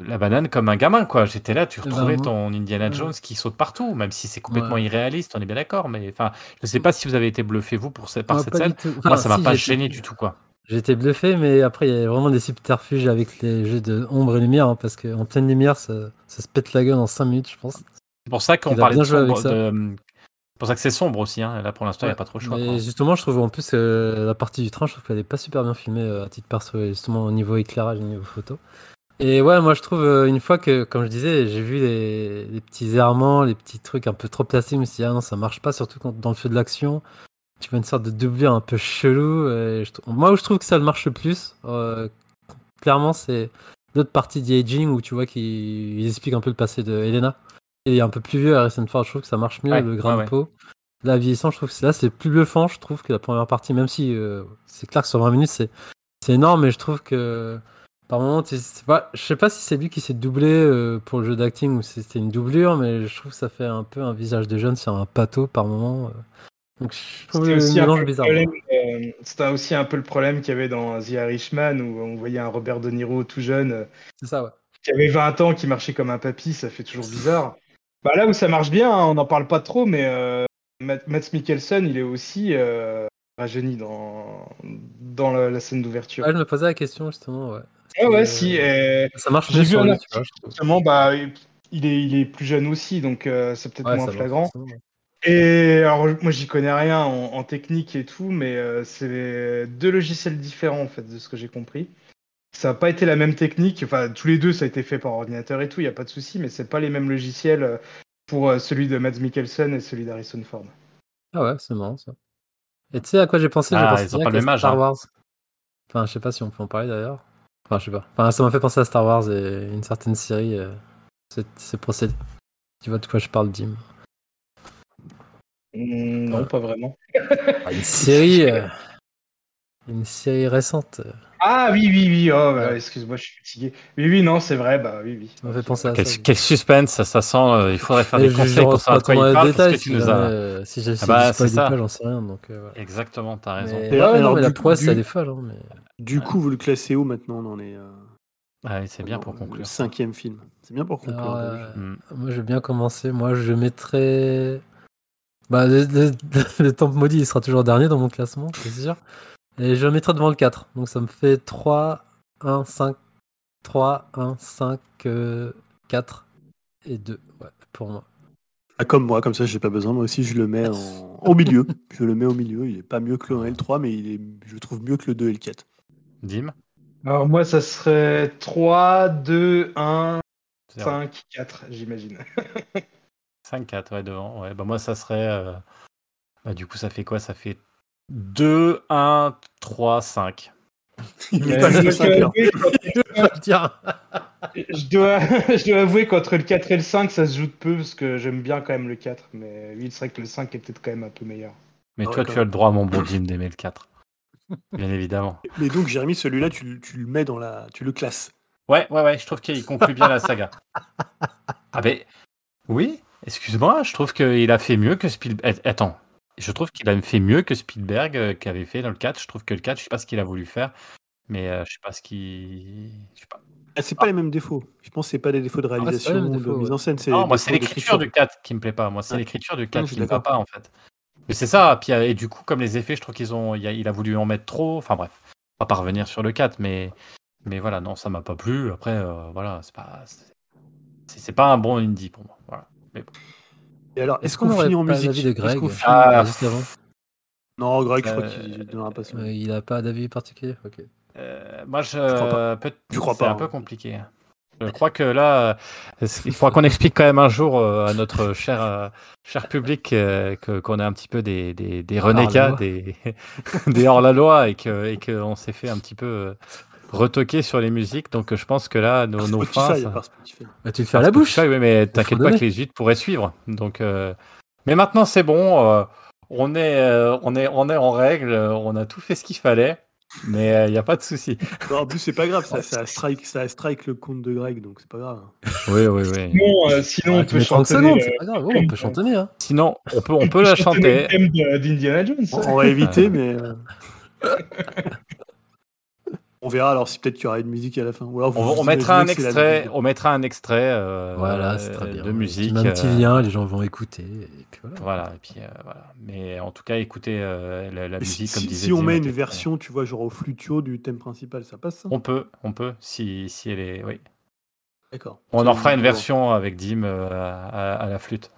S3: la banane comme un gamin, quoi. J'étais là, tu
S5: Eh ben,
S3: retrouvais ton Indiana. Jones qui saute partout, même si c'est complètement
S5: Ouais.
S3: irréaliste, on est bien d'accord. Mais enfin, je sais pas si vous avez été bluffé, vous, pour ce- par
S5: Moi,
S3: cette scène. Moi, ça m'a
S5: si,
S3: pas gêné du tout, quoi.
S5: J'étais bluffé, mais après, il y a vraiment des subterfuges avec les jeux de ombre et lumière, hein, parce qu'en pleine lumière, ça, ça se pète la gueule en 5 minutes, je pense.
S3: C'est pour ça qu'on parlait de sombre.
S5: ça.
S3: de- C'est pour ça que c'est sombre aussi. Hein. Là, pour l'instant, il n'y a pas trop le choix.
S5: Mais justement, je trouve en plus euh, la partie du train, je trouve qu'elle est pas super bien filmée euh, à titre perso, justement au niveau éclairage et au niveau photo. Et ouais, moi je trouve euh, une fois que, comme je disais, j'ai vu les, les petits errements, les petits trucs un peu trop placés, je me suis dit, ah non, ça marche pas, surtout quand dans le feu de l'action, tu vois une sorte de doublure un peu chelou. et je Moi où je trouve que ça le marche le plus, euh, clairement, c'est l'autre partie d'aging où tu vois qu'ils ils expliquent un peu le passé de Elena. Et un peu plus vieux, Harrison Ford, je trouve que ça marche mieux,
S3: Ouais,
S5: le grain
S3: ouais,
S5: de peau. Là, vieillissant, je trouve que c'est- là, c'est plus bluffant, je trouve, que la première partie, même si euh, c'est clair que sur 20 minutes, c'est énorme, mais je trouve que par moment, tu- pas- je sais pas si c'est lui qui s'est doublé euh, pour le jeu d'acting ou si c'était une doublure, mais je trouve que ça fait un peu un visage de jeune sur un pâteau par moment. euh. Donc je trouve le
S2: un
S5: mélange bizarre.
S2: problème, euh, c'était aussi un peu le problème qu'il y avait dans The Irishman où on voyait un Robert De Niro tout jeune
S5: C'est ça, ouais.
S2: qui avait 20 ans qui marchait comme un papy, ça fait toujours bizarre. Bah là où ça marche bien, hein, on n'en parle pas trop, mais euh, Matt, Mikkelsen, il est aussi euh, rajeuni dans, dans la, la scène d'ouverture.
S5: Ouais, je me posais la question justement, ouais.
S2: Ah ouais,
S5: euh,
S2: si. euh,
S5: Ça marche
S2: vu
S5: sur lui, tu vois.
S2: justement, bah, il, est, il est plus jeune aussi, donc euh, c'est peut-être
S5: Ouais,
S2: moins
S5: va,
S2: flagrant. Et alors, moi, j'y connais rien en, en technique et tout, mais euh, c'est deux logiciels différents, en fait, de ce que j'ai compris. Ça n'a pas été la même technique. Enfin, tous les deux, ça a été fait par ordinateur et tout, il n'y a pas de souci, mais c'est pas les mêmes logiciels pour euh, celui de Mads Mikkelsen et celui d'Harrison Ford.
S5: Ah ouais, c'est marrant ça. Et tu sais à quoi j'ai pensé? J'ai
S3: Ah,
S5: pensé
S3: ils ont pas le même âge,
S5: Star
S3: hein.
S5: Wars. Enfin, je sais pas si on peut en parler d'ailleurs. Enfin, je sais pas. Enfin, ça m'a fait penser à Star Wars et une certaine série. euh, c'est c'est procédé. Tu vois de quoi je parle, Dim
S2: Hmm, non,
S5: Ouais.
S2: pas vraiment.
S5: Ah, Une série. euh, Une série récente.
S2: Ah oui, oui, oui. Oh, bah, excuse-moi, je suis fatigué. Oui, oui, non, c'est vrai. Bah oui, oui.
S5: Ça m'a fait penser à
S3: Quel,
S5: ça.
S3: quel suspense, ça, ça sent. euh, il faudrait faire
S5: Et
S3: des conseils pour savoir de
S5: pas
S3: quoi
S5: trop
S3: il
S5: dans
S3: parle
S5: les
S3: parce que
S5: détails
S3: tu
S5: si
S3: nous
S5: jamais,
S3: as.
S5: euh, si j'ai
S3: Ah bah, c'est ça.
S5: j'en sais rien. Donc, euh, voilà.
S3: Exactement, t'as raison.
S5: Mais,
S4: Et
S5: ouais,
S4: alors,
S5: ouais, non, mais la prouesse,
S4: du-
S5: elle est folle. hein, mais...
S4: Du coup, vous le classez où maintenant dans les. euh,
S3: Ouais, c'est bien pour conclure.
S4: Le cinquième film. C'est bien pour conclure.
S5: Euh,
S4: vu.
S3: Mm.
S5: Moi, je vais bien commencer. Moi, je mettrais. Bah, le, le- le Temple Maudit, il sera toujours dernier dans mon classement, c'est sûr. Et je le mettrai devant le 4. Donc, ça me fait 3, 1, 5, 3, 1, 5, euh, 4 et 2. Ouais, pour moi.
S4: Ah, comme moi, comme ça, j'ai pas besoin. Moi aussi, je le mets en- au milieu. Je le mets au milieu. Il est pas mieux que le 1 et le 3, mais il est, je le trouve mieux que le 2 et le 4.
S3: Dim
S2: Alors, moi, ça serait 3, 2, 1,
S3: Zéro.
S2: 5, 4, j'imagine.
S3: 5-4, ouais, devant. Ouais, bah moi, ça serait. euh, bah, du coup, ça fait quoi? Ça fait 2, 1, 3, 5.
S4: Il
S2: Mais
S4: est pas
S2: je,
S4: le
S2: dois
S4: 5
S2: avouer, quand-
S5: Tiens
S2: je dois, je dois avouer qu'entre le 4 et le 5, ça se joue de peu parce que j'aime bien quand même le 4. Mais oui, c'est vrai que le 5 est peut-être quand même un peu meilleur.
S3: Mais
S4: Ah ouais,
S3: toi, tu as le droit, mon bon Dim, d'aimer le 4. Bien évidemment.
S4: Mais donc, Jérémy, celui-là, tu, le- tu le mets dans la. Tu le classes.
S3: Ouais, ouais, ouais, je trouve qu'il conclut bien la saga. Ah, ben. Oui, Excuse-moi, je trouve qu'il a fait mieux que Spielberg. Attends, je trouve qu'il a fait mieux que Spielberg euh, qui avait fait dans le 4. Je trouve que le 4, je sais pas ce qu'il a voulu faire, mais euh, je sais pas ce qu'il. Je sais pas.
S4: Ah, c'est pas les mêmes défauts. Je pense que c'est pas des défauts de réalisation ou de mise en scène.
S3: Non, moi c'est l'écriture du 4 qui me plaît pas. Moi c'est l'écriture du
S4: Non,
S3: 4
S4: je suis
S3: qui me va pas en fait. Mais c'est ça. Puis euh, et du coup comme les effets, je trouve qu'ils ont, il a, il a voulu en mettre trop. Enfin bref, on va pas revenir sur le 4, mais mais voilà, non, ça m'a pas plu. Après, euh, voilà, c'est pas, c'est c'est pas un bon indie pour moi. Voilà. Mais bon.
S4: Et alors,
S5: Est-ce
S4: est-ce
S5: qu'on
S4: finit en musique
S5: de
S4: Est-ce
S5: Greg
S4: qu'on finit-
S3: Ah,
S5: juste avant
S4: Non, Greg, je crois
S3: Euh,
S4: qu'il donnera pas son
S5: Il a pas d'avis particulier Ok.
S3: Euh, moi, je,
S4: crois pas.
S3: peut-
S4: Je crois
S3: c'est
S4: pas,
S3: un peu compliqué. Je crois que là, euh, il faudra qu'on explique quand même un jour euh, à notre cher, euh, cher public que- qu'on est un petit peu des, des, des renégats, des, des hors-la-loi et que et qu'on s'est fait un petit peu retoquer sur les musiques. Donc, je pense que là, nos, nos fins. ça-.
S5: Bah, tu te fais à la bouche
S3: Spotify, oui, mais t'inquiète pas que les 8 pourraient suivre. Donc, euh, Mais maintenant, c'est bon. euh, on, est, euh, on, est, on est en règle. On a tout fait ce qu'il fallait. Mais il n'y a pas de souci.
S4: En plus, c'est pas grave, ça, ça, strike, ça strike le compte de Greg, donc c'est pas grave.
S3: Oui, oui, oui.
S2: Sinon, euh, sinon
S5: Ouais,
S2: on peut
S5: mets 30
S2: chantonner,
S5: secondes,
S2: euh,
S5: c'est pas grave. Ouais, on peut chantonner. Hein.
S3: Sinon, on peut, on peut la chanter.
S2: le thème de- d'Indiana Jones.
S4: On, on va éviter, mais. on verra alors si peut-être qu'il y aura une musique à la fin. Ou alors vous
S3: On,
S4: vous
S3: on mettra un extrait,
S4: musique.
S3: on mettra un extrait euh,
S5: Voilà, c'est très bien.
S3: de musique.
S5: mets un petit
S3: euh,
S5: lien, les gens vont écouter. Et puis voilà.
S3: Voilà, et puis euh, voilà. Mais en tout cas, écoutez euh, la, la
S4: Mais si,
S3: musique, comme
S4: si-
S3: disait
S4: si on met une version, tu vois, genre au flutio du thème principal, ça passe ça?
S3: On peut, on peut, si, si elle est. Oui.
S4: D'accord.
S3: On en fera une version avec Dim euh, à, à la flûte.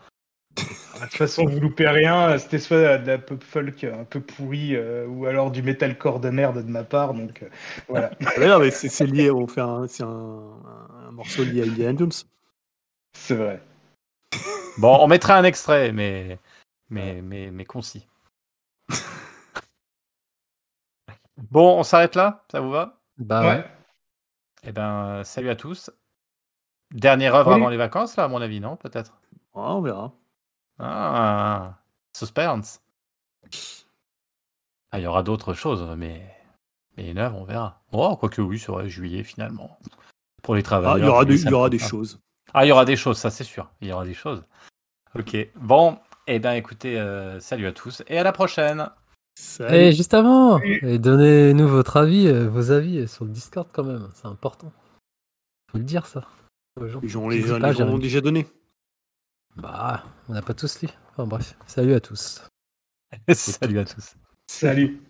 S2: De toute façon, vous loupez rien. C'était soit de la pop folk un peu pourrie, euh, ou alors du metalcore de merde de ma part. Donc euh, voilà,
S4: Ouais, non, mais c'est c'est lié, on fait un, c'est un, morceau lié à Indiana Jones.
S2: c'est vrai.
S3: Bon, on mettra un extrait, mais, mais, mais, mais concis. bon, on s'arrête là? Ça vous va?
S5: Bah
S2: ouais.
S5: ouais.
S3: Eh ben, salut à tous. Dernière œuvre
S2: Oui.
S3: avant les vacances, là, à mon avis, non? Peut-être?
S4: Ouais, on verra.
S3: Ah, suspense. Ah, il y aura d'autres choses, mais, mais une œuvre, on verra. Oh, quoique oui, c'est vrai, juillet finalement. Pour les
S4: Ah,
S3: travailleurs.
S4: il y aura,
S3: juillet,
S4: des,
S3: ça
S4: il y aura des
S3: ah.
S4: choses.
S3: Ah, il y aura des choses, ça c'est sûr. Il y aura des choses. Ok. Bon, eh ben écoutez, euh, salut à tous et à la prochaine.
S4: Salut.
S5: Et juste avant, et donnez-nous votre avis, euh, vos avis sur le Discord quand même. C'est important. Faut le dire ça.
S4: Les gens, les, gens- les gens l'ont déjà donné.
S5: Bah, on n'a pas tous lu. Enfin bref, salut à tous.
S3: salut à tous.
S2: Salut.